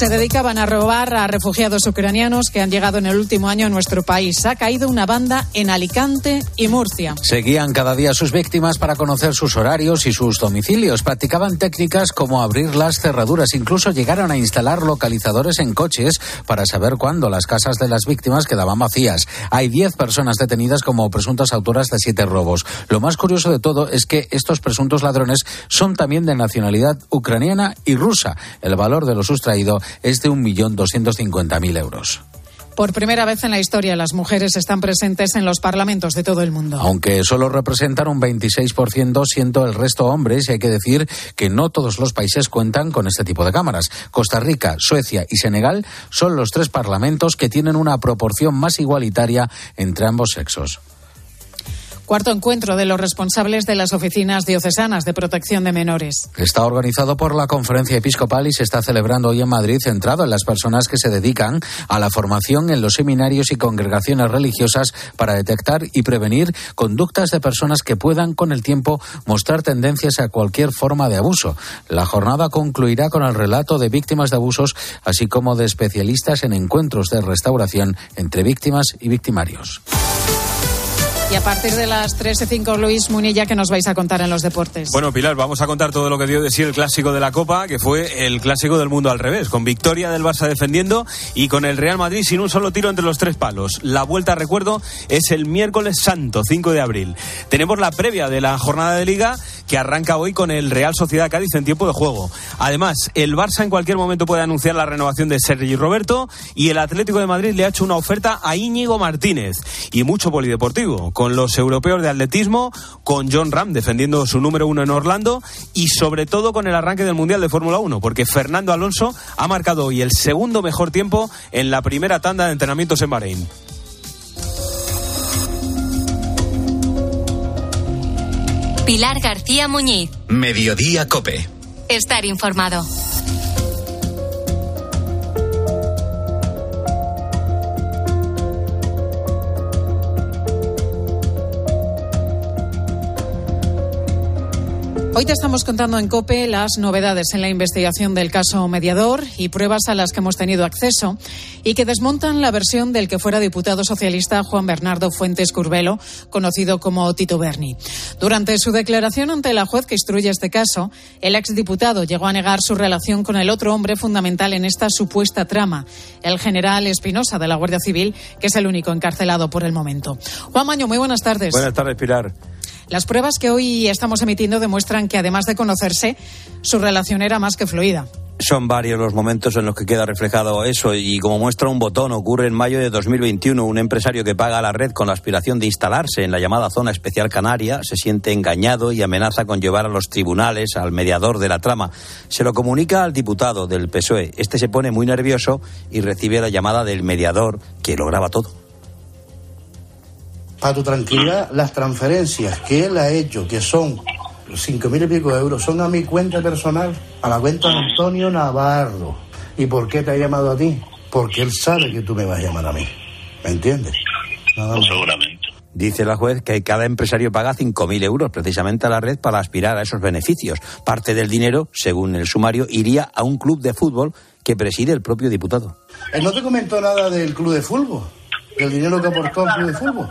se dedicaban a robar a refugiados ucranianos que han llegado en el último año a nuestro país. Ha caído una banda en Alicante y Murcia. Seguían cada día sus víctimas para conocer sus horarios y sus domicilios. Practicaban técnicas como abrir las cerraduras. Incluso llegaron a instalar localizadores en coches para saber cuándo las casas de las víctimas quedaban vacías. Hay 10 personas detenidas como presuntas autoras de siete robos. Lo más curioso de todo es que estos presuntos ladrones son también de nacionalidad ucraniana y rusa. El valor de lo sustraído es de 1.250.000 euros. Por primera vez en la historia, las mujeres están presentes en los parlamentos de todo el mundo. Aunque solo representan un 26%, siendo el resto hombres, y hay que decir que no todos los países cuentan con este tipo de cámaras. Costa Rica, Suecia y Senegal son los tres parlamentos que tienen una proporción más igualitaria entre ambos sexos. Cuarto encuentro de los responsables de las oficinas diocesanas de protección de menores. Está organizado por la Conferencia Episcopal y se está celebrando hoy en Madrid, centrado en las personas que se dedican a la formación en los seminarios y congregaciones religiosas para detectar y prevenir conductas de personas que puedan con el tiempo mostrar tendencias a cualquier forma de abuso. La jornada concluirá con el relato de víctimas de abusos, así como de especialistas en encuentros de restauración entre víctimas y victimarios. Y a partir de las 13.05, Luis Munilla, ¿qué nos vais a contar en los deportes? Bueno, Pilar, vamos a contar todo lo que dio de sí el clásico de la Copa, que fue el clásico del mundo al revés, con victoria del Barça defendiendo y con el Real Madrid sin un solo tiro entre los tres palos. La vuelta, recuerdo, es el miércoles santo, 5 de abril. Tenemos la previa de la jornada de liga que arranca hoy con el Real Sociedad Cádiz en tiempo de juego. Además, el Barça en cualquier momento puede anunciar la renovación de Sergi Roberto y el Atlético de Madrid le ha hecho una oferta a Íñigo Martínez y mucho polideportivo con los europeos de atletismo, con John Ram defendiendo su número uno en Orlando y sobre todo con el arranque del Mundial de Fórmula 1, porque Fernando Alonso ha marcado hoy el segundo mejor tiempo en la primera tanda de entrenamientos en Bahrein. Pilar García Muñiz. Mediodía Cope. Estar informado. Hoy te estamos contando en COPE las novedades en la investigación del caso mediador y pruebas a las que hemos tenido acceso y que desmontan la versión del que fuera diputado socialista Juan Bernardo Fuentes Curbelo, conocido como Tito Berni. Durante su declaración ante la juez que instruye este caso, el exdiputado llegó a negar su relación con el otro hombre fundamental en esta supuesta trama, el general Espinosa de la Guardia Civil, que es el único encarcelado por el momento. Juan Maño, muy buenas tardes. Buenas tardes, Pilar. Las pruebas que hoy estamos emitiendo demuestran que, además de conocerse, su relación era más que fluida. Son varios los momentos en los que queda reflejado eso y como muestra un botón ocurre en mayo de 2021 un empresario que paga a la red con la aspiración de instalarse en la llamada zona especial canaria se siente engañado y amenaza con llevar a los tribunales al mediador de la trama. Se lo comunica al diputado del PSOE. Este se pone muy nervioso y recibe la llamada del mediador que lo graba todo para tu tranquilidad, las transferencias que él ha hecho, que son cinco mil y pico de euros, son a mi cuenta personal, a la cuenta de Antonio Navarro. ¿Y por qué te ha llamado a ti? Porque él sabe que tú me vas a llamar a mí. ¿Me entiendes? Nada más. Seguramente. Dice la juez que cada empresario paga 5.000 euros precisamente a la red para aspirar a esos beneficios. Parte del dinero, según el sumario, iría a un club de fútbol que preside el propio diputado. ¿Él no te comentó nada del club de fútbol? ¿Del dinero que aportó al club de fútbol?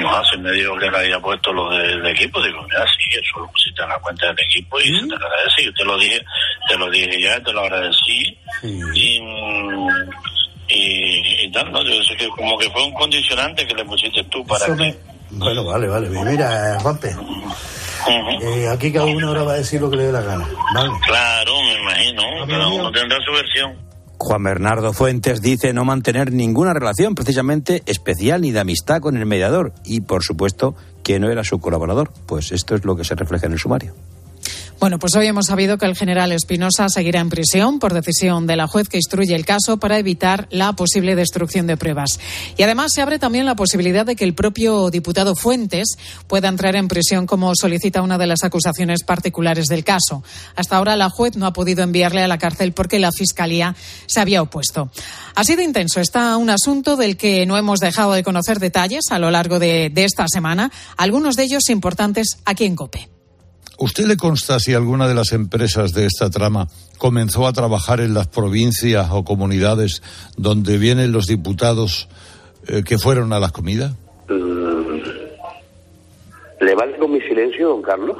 No, se me dijo que le había puesto lo del equipo. Digo, mira, sí, eso lo pusiste en la cuenta del equipo y se te agradece. Yo te lo dije, te lo dije ya, te lo agradecí. Y, y, y tal, ¿no? Yo sé que como que fue un condicionante que le pusiste tú para que... me- Bueno, vale, vale. Mira, Juanpe, eh, aquí cada uno ahora va a decir lo que le dé la gana. ¿vale? Claro, me imagino. Cada uno tendrá su versión. Juan Bernardo Fuentes dice no mantener ninguna relación precisamente especial ni de amistad con el mediador y, por supuesto, que no era su colaborador. Pues esto es lo que se refleja en el sumario. Bueno, pues hoy hemos sabido que el general Espinosa seguirá en prisión por decisión de la juez que instruye el caso para evitar la posible destrucción de pruebas. Y además se abre también la posibilidad de que el propio diputado Fuentes pueda entrar en prisión como solicita una de las acusaciones particulares del caso. Hasta ahora la juez no ha podido enviarle a la cárcel porque la Fiscalía se había opuesto. Así de intenso está un asunto del que no hemos dejado de conocer detalles a lo largo de, de esta semana, algunos de ellos importantes aquí en COPE. ¿Usted le consta si alguna de las empresas de esta trama comenzó a trabajar en las provincias o comunidades donde vienen los diputados eh, que fueron a las comidas? Mm. ¿Le vale con mi silencio, don Carlos?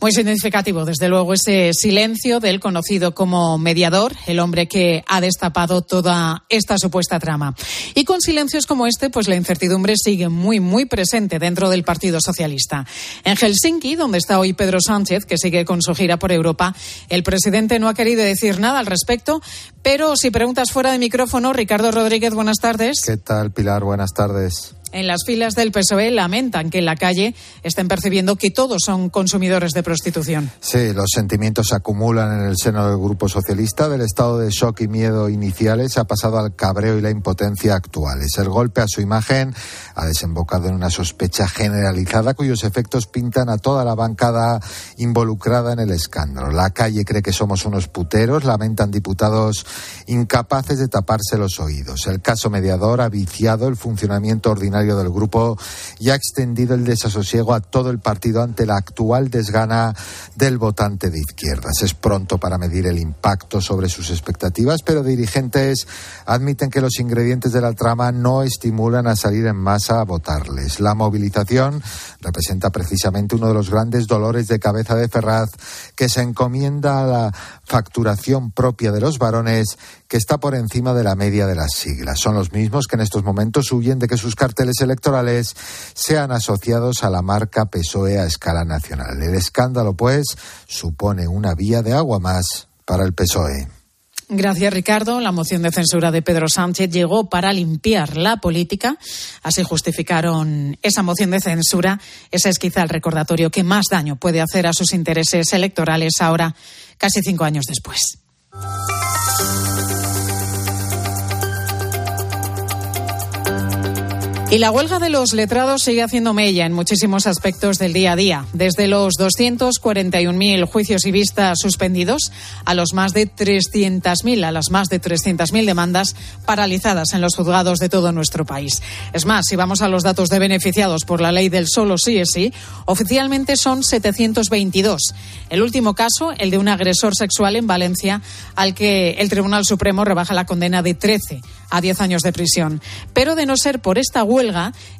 Muy significativo, desde luego, ese silencio del conocido como mediador, el hombre que ha destapado toda esta supuesta trama. Y con silencios como este, pues la incertidumbre sigue muy, muy presente dentro del Partido Socialista. En Helsinki, donde está hoy Pedro Sánchez, que sigue con su gira por Europa, el presidente no ha querido decir nada al respecto, pero si preguntas fuera de micrófono, Ricardo Rodríguez, buenas tardes. ¿Qué tal, Pilar? Buenas tardes. En las filas del PSOE lamentan que en la calle estén percibiendo que todos son consumidores de prostitución. Sí, los sentimientos se acumulan en el seno del Grupo Socialista. Del estado de shock y miedo iniciales ha pasado al cabreo y la impotencia actuales. El golpe a su imagen ha desembocado en una sospecha generalizada cuyos efectos pintan a toda la bancada involucrada en el escándalo. La calle cree que somos unos puteros, lamentan diputados incapaces de taparse los oídos. El caso mediador ha viciado el funcionamiento ordinario del grupo y ha extendido el desasosiego a todo el partido ante la actual desgana del votante de izquierdas. Es pronto para medir el impacto sobre sus expectativas, pero dirigentes admiten que los ingredientes de la trama no estimulan a salir en masa a votarles. La movilización representa precisamente uno de los grandes dolores de cabeza de Ferraz que se encomienda a la facturación propia de los varones que está por encima de la media de las siglas. Son los mismos que en estos momentos huyen de que sus carteles electorales sean asociados a la marca PSOE a escala nacional. El escándalo, pues, supone una vía de agua más para el PSOE. Gracias, Ricardo. La moción de censura de Pedro Sánchez llegó para limpiar la política. Así justificaron esa moción de censura. Ese es quizá el recordatorio que más daño puede hacer a sus intereses electorales ahora, casi cinco años después. Y la huelga de los letrados sigue haciendo mella en muchísimos aspectos del día a día, desde los 241.000 juicios y vistas suspendidos a los más de 300.000, a las más de 300.000 demandas paralizadas en los juzgados de todo nuestro país. Es más, si vamos a los datos de beneficiados por la ley del solo sí es sí, oficialmente son 722. El último caso, el de un agresor sexual en Valencia, al que el Tribunal Supremo rebaja la condena de 13 a 10 años de prisión. Pero de no ser por esta huelga,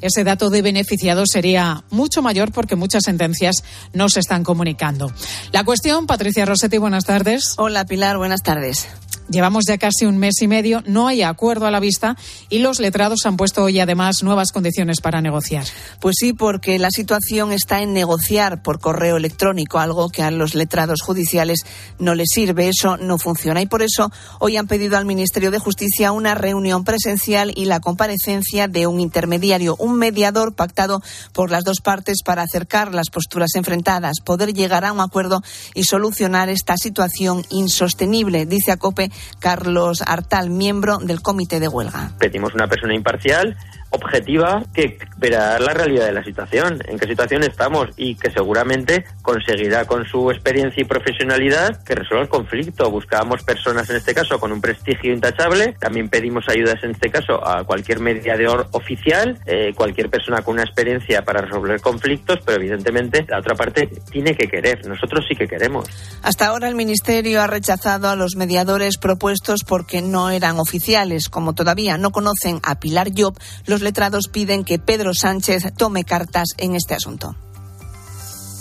ese dato de beneficiados sería mucho mayor porque muchas sentencias no se están comunicando. La cuestión, Patricia Rossetti, buenas tardes. Hola Pilar, buenas tardes. Llevamos ya casi un mes y medio, no hay acuerdo a la vista y los letrados han puesto hoy además nuevas condiciones para negociar. Pues sí, porque la situación está en negociar por correo electrónico, algo que a los letrados judiciales no les sirve, eso no funciona y por eso hoy han pedido al Ministerio de Justicia una reunión presencial y la comparecencia de un intermediario, un mediador pactado por las dos partes para acercar las posturas enfrentadas, poder llegar a un acuerdo y solucionar esta situación insostenible, dice Acope Carlos Artal, miembro del comité de huelga. Pedimos una persona imparcial objetiva que verá la realidad de la situación, en qué situación estamos y que seguramente conseguirá con su experiencia y profesionalidad que resuelva el conflicto. Buscábamos personas en este caso con un prestigio intachable, también pedimos ayudas en este caso a cualquier mediador oficial, eh, cualquier persona con una experiencia para resolver conflictos, pero evidentemente la otra parte tiene que querer, nosotros sí que queremos. Hasta ahora el Ministerio ha rechazado a los mediadores propuestos porque no eran oficiales, como todavía no conocen a Pilar Job, los los letrados piden que Pedro Sánchez tome cartas en este asunto.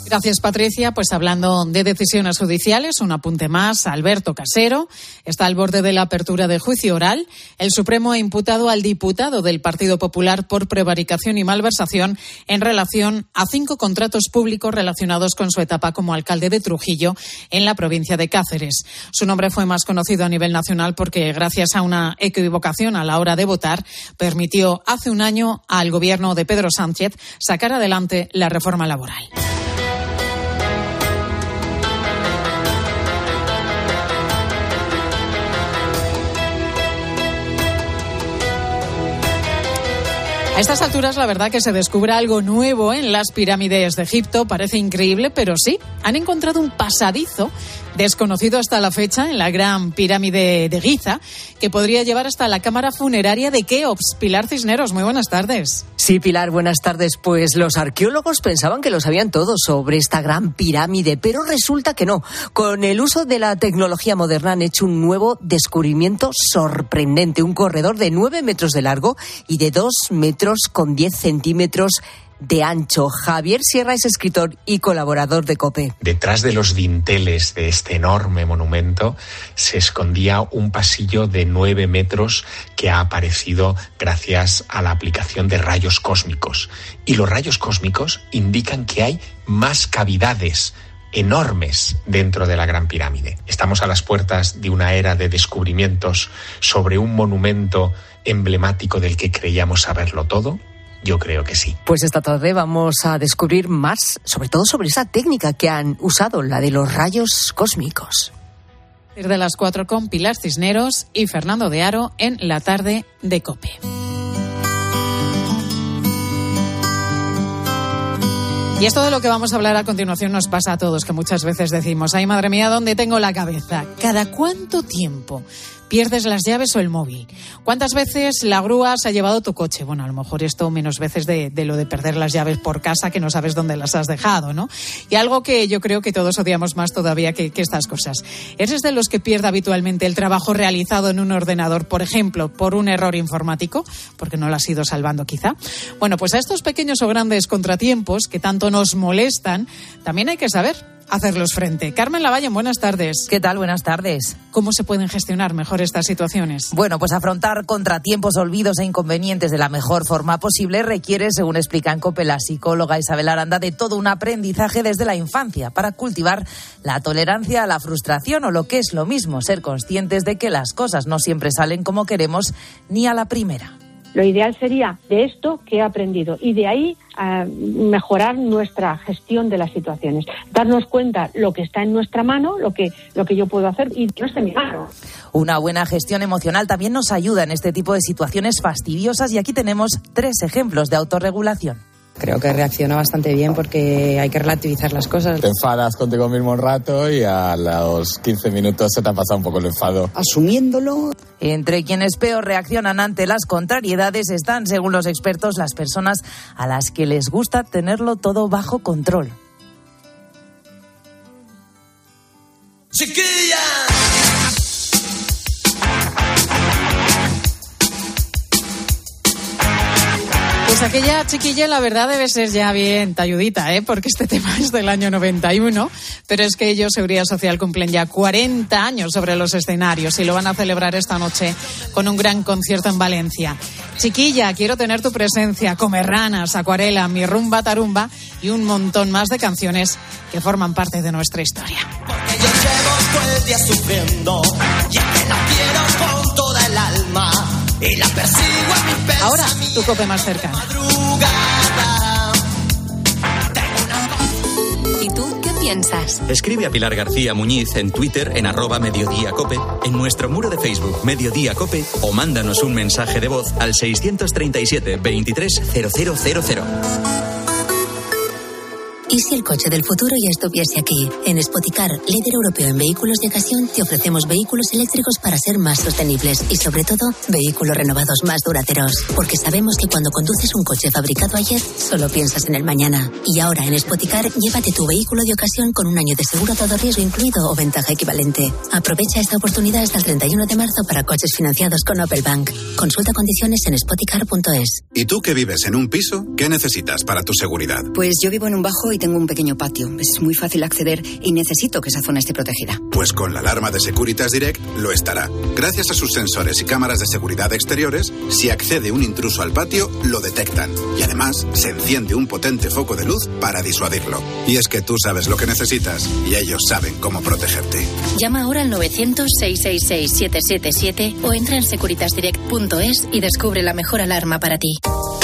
Gracias, Patricia. Pues hablando de decisiones judiciales, un apunte más. Alberto Casero está al borde de la apertura de juicio oral. El Supremo ha imputado al diputado del Partido Popular por prevaricación y malversación en relación a cinco contratos públicos relacionados con su etapa como alcalde de Trujillo en la provincia de Cáceres. Su nombre fue más conocido a nivel nacional porque, gracias a una equivocación a la hora de votar, permitió hace un año al gobierno de Pedro Sánchez sacar adelante la reforma laboral. A estas alturas, la verdad que se descubre algo nuevo en las pirámides de Egipto. Parece increíble, pero sí, han encontrado un pasadizo desconocido hasta la fecha en la gran pirámide de Giza, que podría llevar hasta la cámara funeraria de Keops. Pilar Cisneros, muy buenas tardes. Sí, Pilar, buenas tardes. Pues los arqueólogos pensaban que lo sabían todo sobre esta gran pirámide, pero resulta que no. Con el uso de la tecnología moderna han hecho un nuevo descubrimiento sorprendente, un corredor de nueve metros de largo y de dos metros con diez centímetros de ancho. Javier Sierra es escritor y colaborador de COPE. Detrás de los dinteles de este enorme monumento se escondía un pasillo de nueve metros que ha aparecido gracias a la aplicación de rayos cósmicos. Y los rayos cósmicos indican que hay más cavidades enormes dentro de la Gran Pirámide. Estamos a las puertas de una era de descubrimientos sobre un monumento emblemático del que creíamos saberlo todo. Yo creo que sí. Pues esta tarde vamos a descubrir más, sobre todo sobre esa técnica que han usado, la de los rayos cósmicos. De las cuatro con Pilar Cisneros y Fernando de Aro en la tarde de Cope. Y esto de lo que vamos a hablar a continuación nos pasa a todos, que muchas veces decimos, ay madre mía, ¿dónde tengo la cabeza? ¿Cada cuánto tiempo pierdes las llaves o el móvil? ¿Cuántas veces la grúa se ha llevado tu coche? Bueno, a lo mejor esto menos veces de, lo de perder las llaves por casa que no sabes dónde las has dejado, ¿no? Y algo que yo creo que todos odiamos más todavía que, que estas cosas. ¿Eres de los que pierde habitualmente el trabajo realizado en un ordenador, por ejemplo, por un error informático? Porque no lo has ido salvando quizá. Bueno, pues a estos pequeños o grandes contratiempos que tanto nos molestan, también hay que saber hacerlos frente. Carmen Lavalle, buenas tardes. ¿Qué tal? Buenas tardes. ¿Cómo se pueden gestionar mejor estas situaciones? Bueno, pues afrontar contratiempos, olvidos e inconvenientes de la mejor forma posible requiere, según explica en COPE la psicóloga Isabel Aranda, de todo un aprendizaje desde la infancia para cultivar la tolerancia a la frustración o lo que es lo mismo, ser conscientes de que las cosas no siempre salen como queremos ni a la primera. Lo ideal sería de esto que he aprendido y de ahí mejorar nuestra gestión de las situaciones, darnos cuenta lo que está en nuestra mano, lo que lo que yo puedo hacer y no está en mi mano. Una buena gestión emocional también nos ayuda en este tipo de situaciones fastidiosas y aquí tenemos tres ejemplos de autorregulación. Creo que reacciona bastante bien porque hay que relativizar las cosas. Te enfadas contigo mismo un rato y a los 15 minutos se te ha pasado un poco el enfado. Asumiéndolo. Entre quienes peor reaccionan ante las contrariedades están, según los expertos, las personas a las que les gusta tenerlo todo bajo control. ¡Chiquilla! Pues aquella chiquilla, la verdad, debe ser ya bien talludita, ¿eh? porque este tema es del año 91, pero es que ellos, Seguridad Social, cumplen ya 40 años sobre los escenarios y lo van a celebrar esta noche con un gran concierto en Valencia. Chiquilla, quiero tener tu presencia, Comerranas, Acuarela, Mi Rumba Tarumba y un montón más de canciones que forman parte de nuestra historia. Porque yo llevo el día sufriendo que con toda el alma y la persigo a mi Ahora, tu cope más cercano. ¿Y tú qué piensas? Escribe a Pilar García Muñiz en Twitter en arroba Mediodía Cope, en nuestro muro de Facebook Mediodía Cope o mándanos un mensaje de voz al 637 230000. ¿Y si el coche del futuro ya estuviese aquí? En Spoticar, líder europeo en vehículos de ocasión, te ofrecemos vehículos eléctricos para ser más sostenibles y, sobre todo, vehículos renovados más duraderos. Porque sabemos que cuando conduces un coche fabricado ayer, solo piensas en el mañana. Y ahora en Spoticar, llévate tu vehículo de ocasión con un año de seguro todo riesgo incluido o ventaja equivalente. Aprovecha esta oportunidad hasta el 31 de marzo para coches financiados con Opel Bank. Consulta condiciones en spoticar.es. ¿Y tú que vives en un piso? ¿Qué necesitas para tu seguridad? Pues yo vivo en un bajo y tengo un pequeño patio. Es muy fácil acceder y necesito que esa zona esté protegida. Pues con la alarma de Securitas Direct lo estará. Gracias a sus sensores y cámaras de seguridad exteriores, si accede un intruso al patio, lo detectan. Y además, se enciende un potente foco de luz para disuadirlo. Y es que tú sabes lo que necesitas y ellos saben cómo protegerte. Llama ahora al 900-666-777 o entra en securitasdirect.es y descubre la mejor alarma para ti.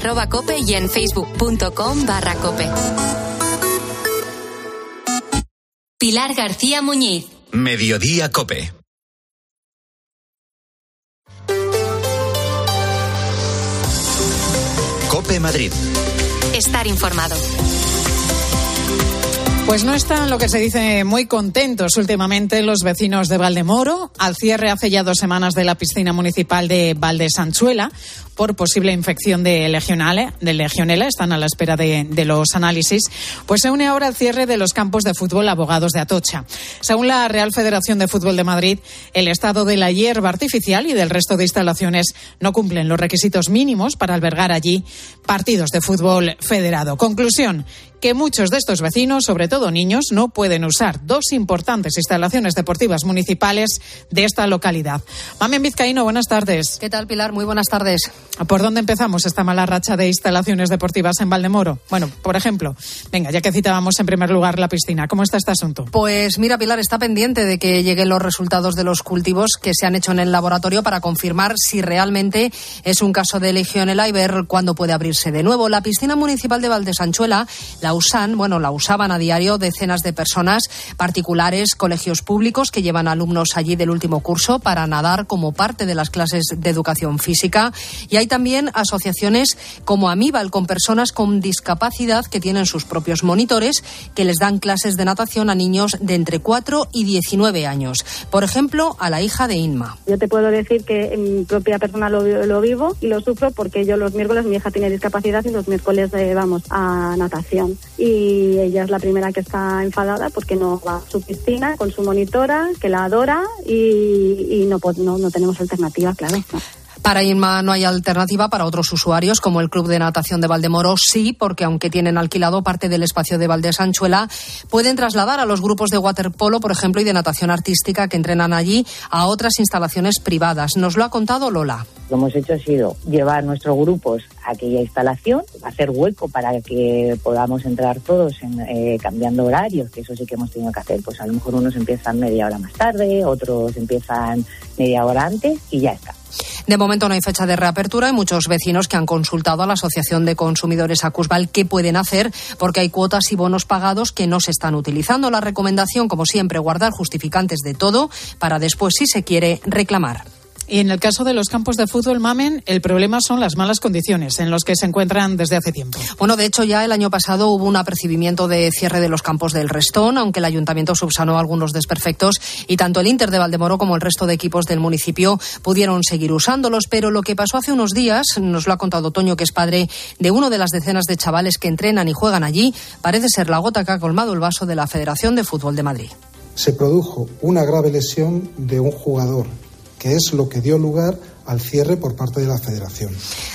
arroba cope y en facebook.com barra cope. Pilar García Muñiz. Mediodía Cope. Cope Madrid. estar informado. Pues no están lo que se dice muy contentos últimamente los vecinos de Valdemoro al cierre hace ya dos semanas de la piscina municipal de Valdesanchuela por posible infección de legionela, de legionela están a la espera de, de, los análisis, pues se une ahora el cierre de los campos de fútbol Abogados de Atocha. Según la Real Federación de Fútbol de Madrid, el estado de la hierba artificial y del resto de instalaciones no cumplen los requisitos mínimos para albergar allí partidos de fútbol federado. Conclusión, que muchos de estos vecinos, sobre todo niños, no pueden usar dos importantes instalaciones deportivas municipales de esta localidad. Mamen Vizcaíno, buenas tardes. ¿Qué tal, Pilar? Muy buenas tardes. ¿Por dónde empezamos esta mala racha de instalaciones deportivas en Valdemoro? Bueno, por ejemplo, venga, ya que citábamos en primer lugar la piscina, ¿cómo está este asunto? Pues mira, Pilar, está pendiente de que lleguen los resultados de los cultivos que se han hecho en el laboratorio para confirmar si realmente es un caso de legionela y ver cuándo puede abrirse de nuevo. La piscina municipal de Valdesanchuela la usan, bueno, la usaban a diario decenas de personas, particulares, colegios públicos que llevan alumnos allí del último curso para nadar como parte de las clases de educación física. Y hay también asociaciones como Amíbal con personas con discapacidad que tienen sus propios monitores que les dan clases de natación a niños de entre 4 y 19 años. Por ejemplo, a la hija de Inma. Yo te puedo decir que en mi propia persona lo, lo vivo y lo sufro porque yo los miércoles, mi hija tiene discapacidad y los miércoles eh, vamos a natación. Y ella es la primera que está enfadada porque no va a su piscina con su monitora, que la adora y, y no, no, no tenemos alternativa, claro. Para Inma no hay alternativa para otros usuarios, como el Club de Natación de Valdemoro, sí, porque aunque tienen alquilado parte del espacio de Valdesanchuela, pueden trasladar a los grupos de waterpolo, por ejemplo, y de natación artística que entrenan allí a otras instalaciones privadas. Nos lo ha contado Lola. Lo hemos hecho ha sido llevar nuestros grupos a aquella instalación, hacer hueco para que podamos entrar todos en, eh, cambiando horarios, que eso sí que hemos tenido que hacer. Pues a lo mejor unos empiezan media hora más tarde, otros empiezan media hora antes y ya está. De momento no hay fecha de reapertura. Hay muchos vecinos que han consultado a la Asociación de Consumidores Acusval qué pueden hacer porque hay cuotas y bonos pagados que no se están utilizando. La recomendación, como siempre, guardar justificantes de todo para después, si se quiere, reclamar. Y en el caso de los campos de fútbol, Mamen, el problema son las malas condiciones en los que se encuentran desde hace tiempo. Bueno, de hecho, ya el año pasado hubo un apercibimiento de cierre de los campos del Restón, aunque el ayuntamiento subsanó algunos desperfectos y tanto el Inter de Valdemoro como el resto de equipos del municipio pudieron seguir usándolos. Pero lo que pasó hace unos días, nos lo ha contado Toño, que es padre de uno de las decenas de chavales que entrenan y juegan allí, parece ser la gota que ha colmado el vaso de la Federación de Fútbol de Madrid. Se produjo una grave lesión de un jugador que es lo que dio lugar al cierre por parte de la Federación.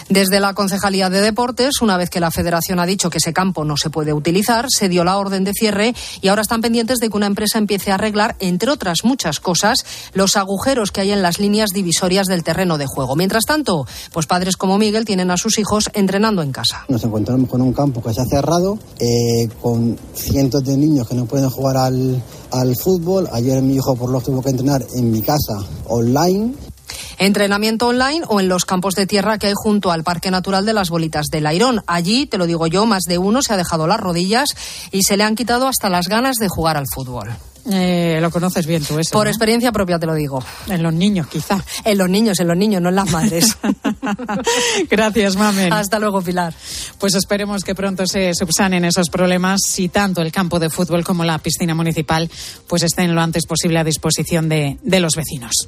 Desde la Concejalía de Deportes, una vez que la Federación ha dicho que ese campo no se puede utilizar, se dio la orden de cierre y ahora están pendientes de que una empresa empiece a arreglar, entre otras muchas cosas, los agujeros que hay en las líneas divisorias del terreno de juego. Mientras tanto, pues padres como Miguel tienen a sus hijos entrenando en casa. Nos encontramos con un campo que se ha cerrado, eh, con cientos de niños que no pueden jugar al, al fútbol. Ayer mi hijo por lo tuvo que entrenar en mi casa online Entrenamiento online o en los campos de tierra que hay junto al Parque Natural de las Bolitas del Airón. Allí, te lo digo yo, más de uno se ha dejado las rodillas y se le han quitado hasta las ganas de jugar al fútbol. Eh, lo conoces bien tú eso. Por ¿no? experiencia propia te lo digo. En los niños, quizá. En los niños, en los niños, no en las madres. Gracias, Mamen. Hasta luego, Pilar. Pues esperemos que pronto se subsanen esos problemas y tanto el campo de fútbol como la piscina municipal pues estén lo antes posible a disposición de, de los vecinos.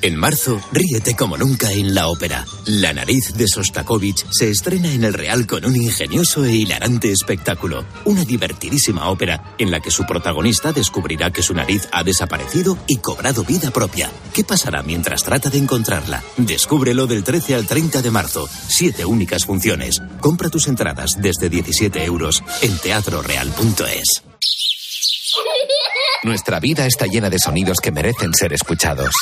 En marzo, ríete como nunca en la ópera. La nariz de Sostakovich se estrena en el Real con un ingenioso e hilarante espectáculo. Una divertidísima ópera en la que su protagonista descubrirá que su nariz ha desaparecido y cobrado vida propia. ¿Qué pasará mientras trata de encontrarla? Descúbrelo del 13 al 30 de marzo. Siete únicas funciones. Compra tus entradas desde 17 euros en teatroreal.es. Nuestra vida está llena de sonidos que merecen ser escuchados.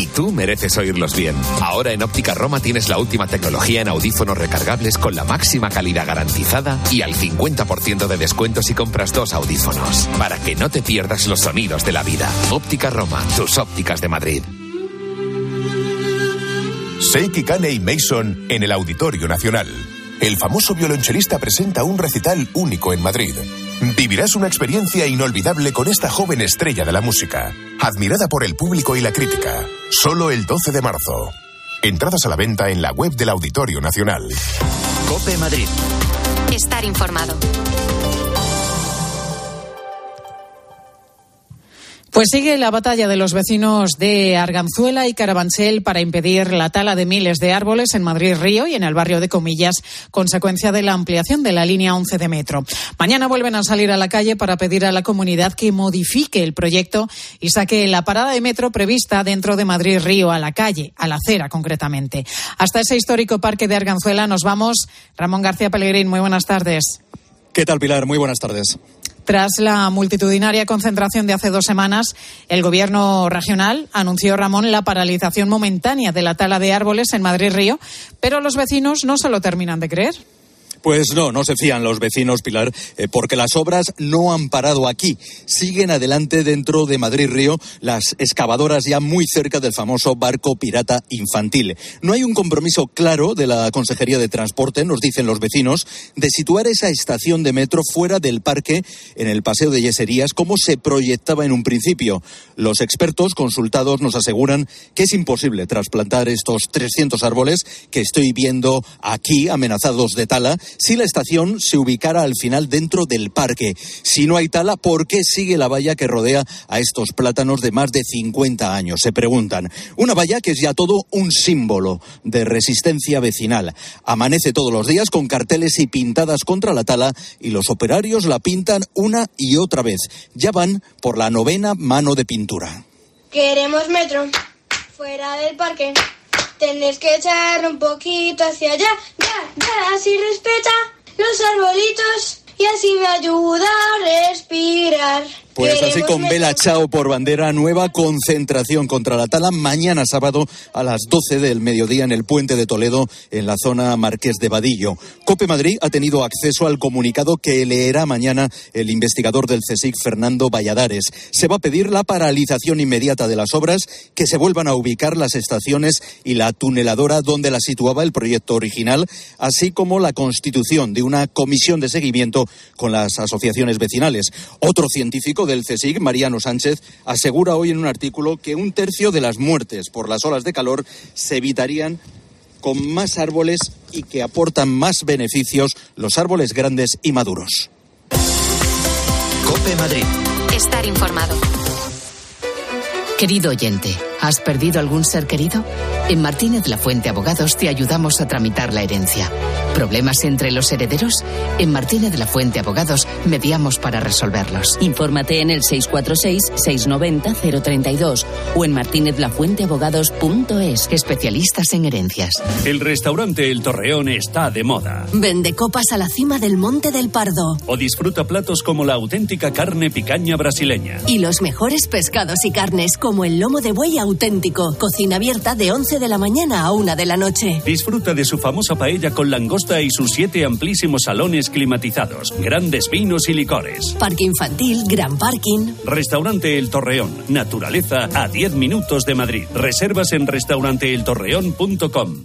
Y tú mereces oírlos bien. Ahora en Óptica Roma tienes la última tecnología en audífonos recargables con la máxima calidad garantizada y al 50% de descuento si compras dos audífonos. Para que no te pierdas los sonidos de la vida. Óptica Roma, tus ópticas de Madrid. Seiki Kane y Mason en el Auditorio Nacional. El famoso violonchelista presenta un recital único en Madrid. Vivirás una experiencia inolvidable con esta joven estrella de la música, admirada por el público y la crítica. Solo el 12 de marzo. Entradas a la venta en la web del Auditorio Nacional. Cope Madrid. Estar informado. Pues sigue la batalla de los vecinos de Arganzuela y Carabanchel para impedir la tala de miles de árboles en Madrid-Río y en el barrio de Comillas, consecuencia de la ampliación de la línea 11 de metro. Mañana vuelven a salir a la calle para pedir a la comunidad que modifique el proyecto y saque la parada de metro prevista dentro de Madrid-Río a la calle, a la acera concretamente. Hasta ese histórico parque de Arganzuela nos vamos. Ramón García Pellegrín, muy buenas tardes. ¿Qué tal, Pilar? Muy buenas tardes. Tras la multitudinaria concentración de hace dos semanas, el Gobierno regional anunció, Ramón, la paralización momentánea de la tala de árboles en Madrid-Río, pero los vecinos no se lo terminan de creer. Pues no, no se fían los vecinos, Pilar, eh, porque las obras no han parado aquí. Siguen adelante dentro de Madrid Río las excavadoras ya muy cerca del famoso barco pirata infantil. No hay un compromiso claro de la Consejería de Transporte, nos dicen los vecinos, de situar esa estación de metro fuera del parque en el Paseo de Yeserías como se proyectaba en un principio. Los expertos consultados nos aseguran que es imposible trasplantar estos 300 árboles que estoy viendo aquí amenazados de tala si la estación se ubicara al final dentro del parque. Si no hay tala, ¿por qué sigue la valla que rodea a estos plátanos de más de 50 años? Se preguntan. Una valla que es ya todo un símbolo de resistencia vecinal. Amanece todos los días con carteles y pintadas contra la tala y los operarios la pintan una y otra vez. Ya van por la novena mano de pintura. Queremos metro fuera del parque. Tenés que echar un poquito hacia allá, ya, ya, así respeta los arbolitos y así me ayuda a respirar. Pues así con Vela Chao por bandera, nueva concentración contra la tala mañana sábado a las 12 del mediodía en el puente de Toledo, en la zona Marqués de Vadillo. Cope Madrid ha tenido acceso al comunicado que leerá mañana el investigador del CSIC, Fernando Valladares. Se va a pedir la paralización inmediata de las obras, que se vuelvan a ubicar las estaciones y la tuneladora donde la situaba el proyecto original, así como la constitución de una comisión de seguimiento con las asociaciones vecinales. Otro científico del CSIC, Mariano Sánchez, asegura hoy en un artículo que un tercio de las muertes por las olas de calor se evitarían con más árboles y que aportan más beneficios los árboles grandes y maduros. Cope Madrid. Estar informado. Querido oyente, ¿has perdido algún ser querido? En Martínez La Fuente Abogados te ayudamos a tramitar la herencia. ¿Problemas entre los herederos? En Martínez La Fuente Abogados mediamos para resolverlos. Infórmate en el 646-690-032 o en martinezlafuenteabogados.es. Especialistas en herencias. El restaurante El Torreón está de moda. Vende copas a la cima del Monte del Pardo. O disfruta platos como la auténtica carne picaña brasileña. Y los mejores pescados y carnes como el lomo de buey auténtico. Cocina abierta de 11 de la mañana a 1 de la noche. Disfruta de su famosa paella con langosta y sus siete amplísimos salones climatizados, grandes vinos y licores. Parque infantil, gran parking. Restaurante El Torreón. Naturaleza a 10 minutos de Madrid. Reservas en restauranteeltorreón.com.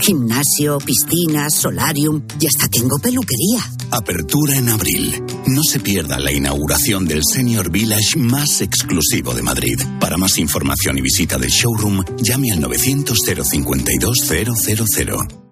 Gimnasio, piscina, solarium y hasta tengo peluquería. Apertura en abril. No se pierda la inauguración del Senior Village más exclusivo de Madrid. Para más información y visita del showroom, llame al 900 052 000.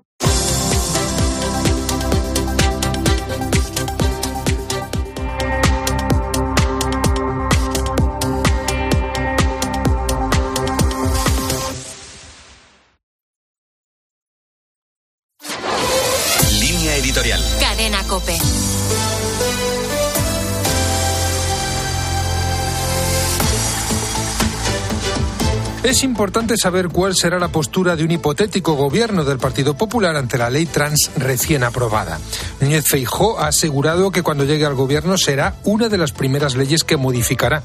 Es importante saber cuál será la postura de un hipotético gobierno del Partido Popular ante la ley trans recién aprobada. Núñez Feijó ha asegurado que cuando llegue al gobierno será una de las primeras leyes que modificará.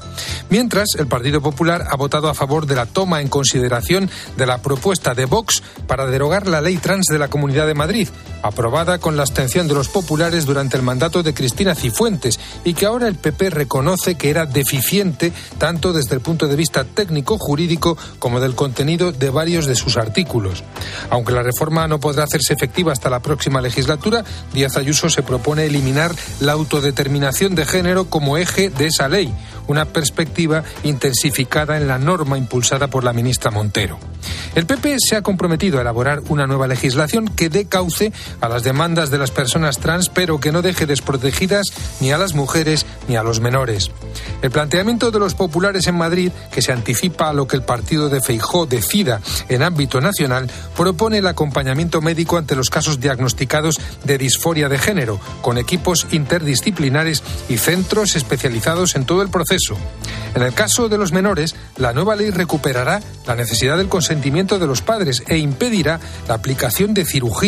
Mientras, el Partido Popular ha votado a favor de la toma en consideración de la propuesta de Vox para derogar la ley trans de la Comunidad de Madrid, aprobada con la abstención de los populares durante el mandato de Cristina Cifuentes y que ahora el PP reconoce que era deficiente tanto desde el punto de vista técnico jurídico como del contenido de varios de sus artículos. Aunque la reforma no podrá hacerse efectiva hasta la próxima legislatura, Díaz Ayuso se propone eliminar la autodeterminación de género como eje de esa ley, una perspectiva intensificada en la norma impulsada por la ministra Montero. El PP se ha comprometido a elaborar una nueva legislación que dé cauce a las demandas de las personas trans, pero que no deje desprotegidas ni a las mujeres ni a los menores. El planteamiento de los populares en Madrid, que se anticipa a lo que el partido de Feijó decida en ámbito nacional, propone el acompañamiento médico ante los casos diagnosticados de disforia de género, con equipos interdisciplinares y centros especializados en todo el En el caso de los menores, la nueva ley recuperará la necesidad del consentimiento de los padres e impedirá la aplicación de cirugía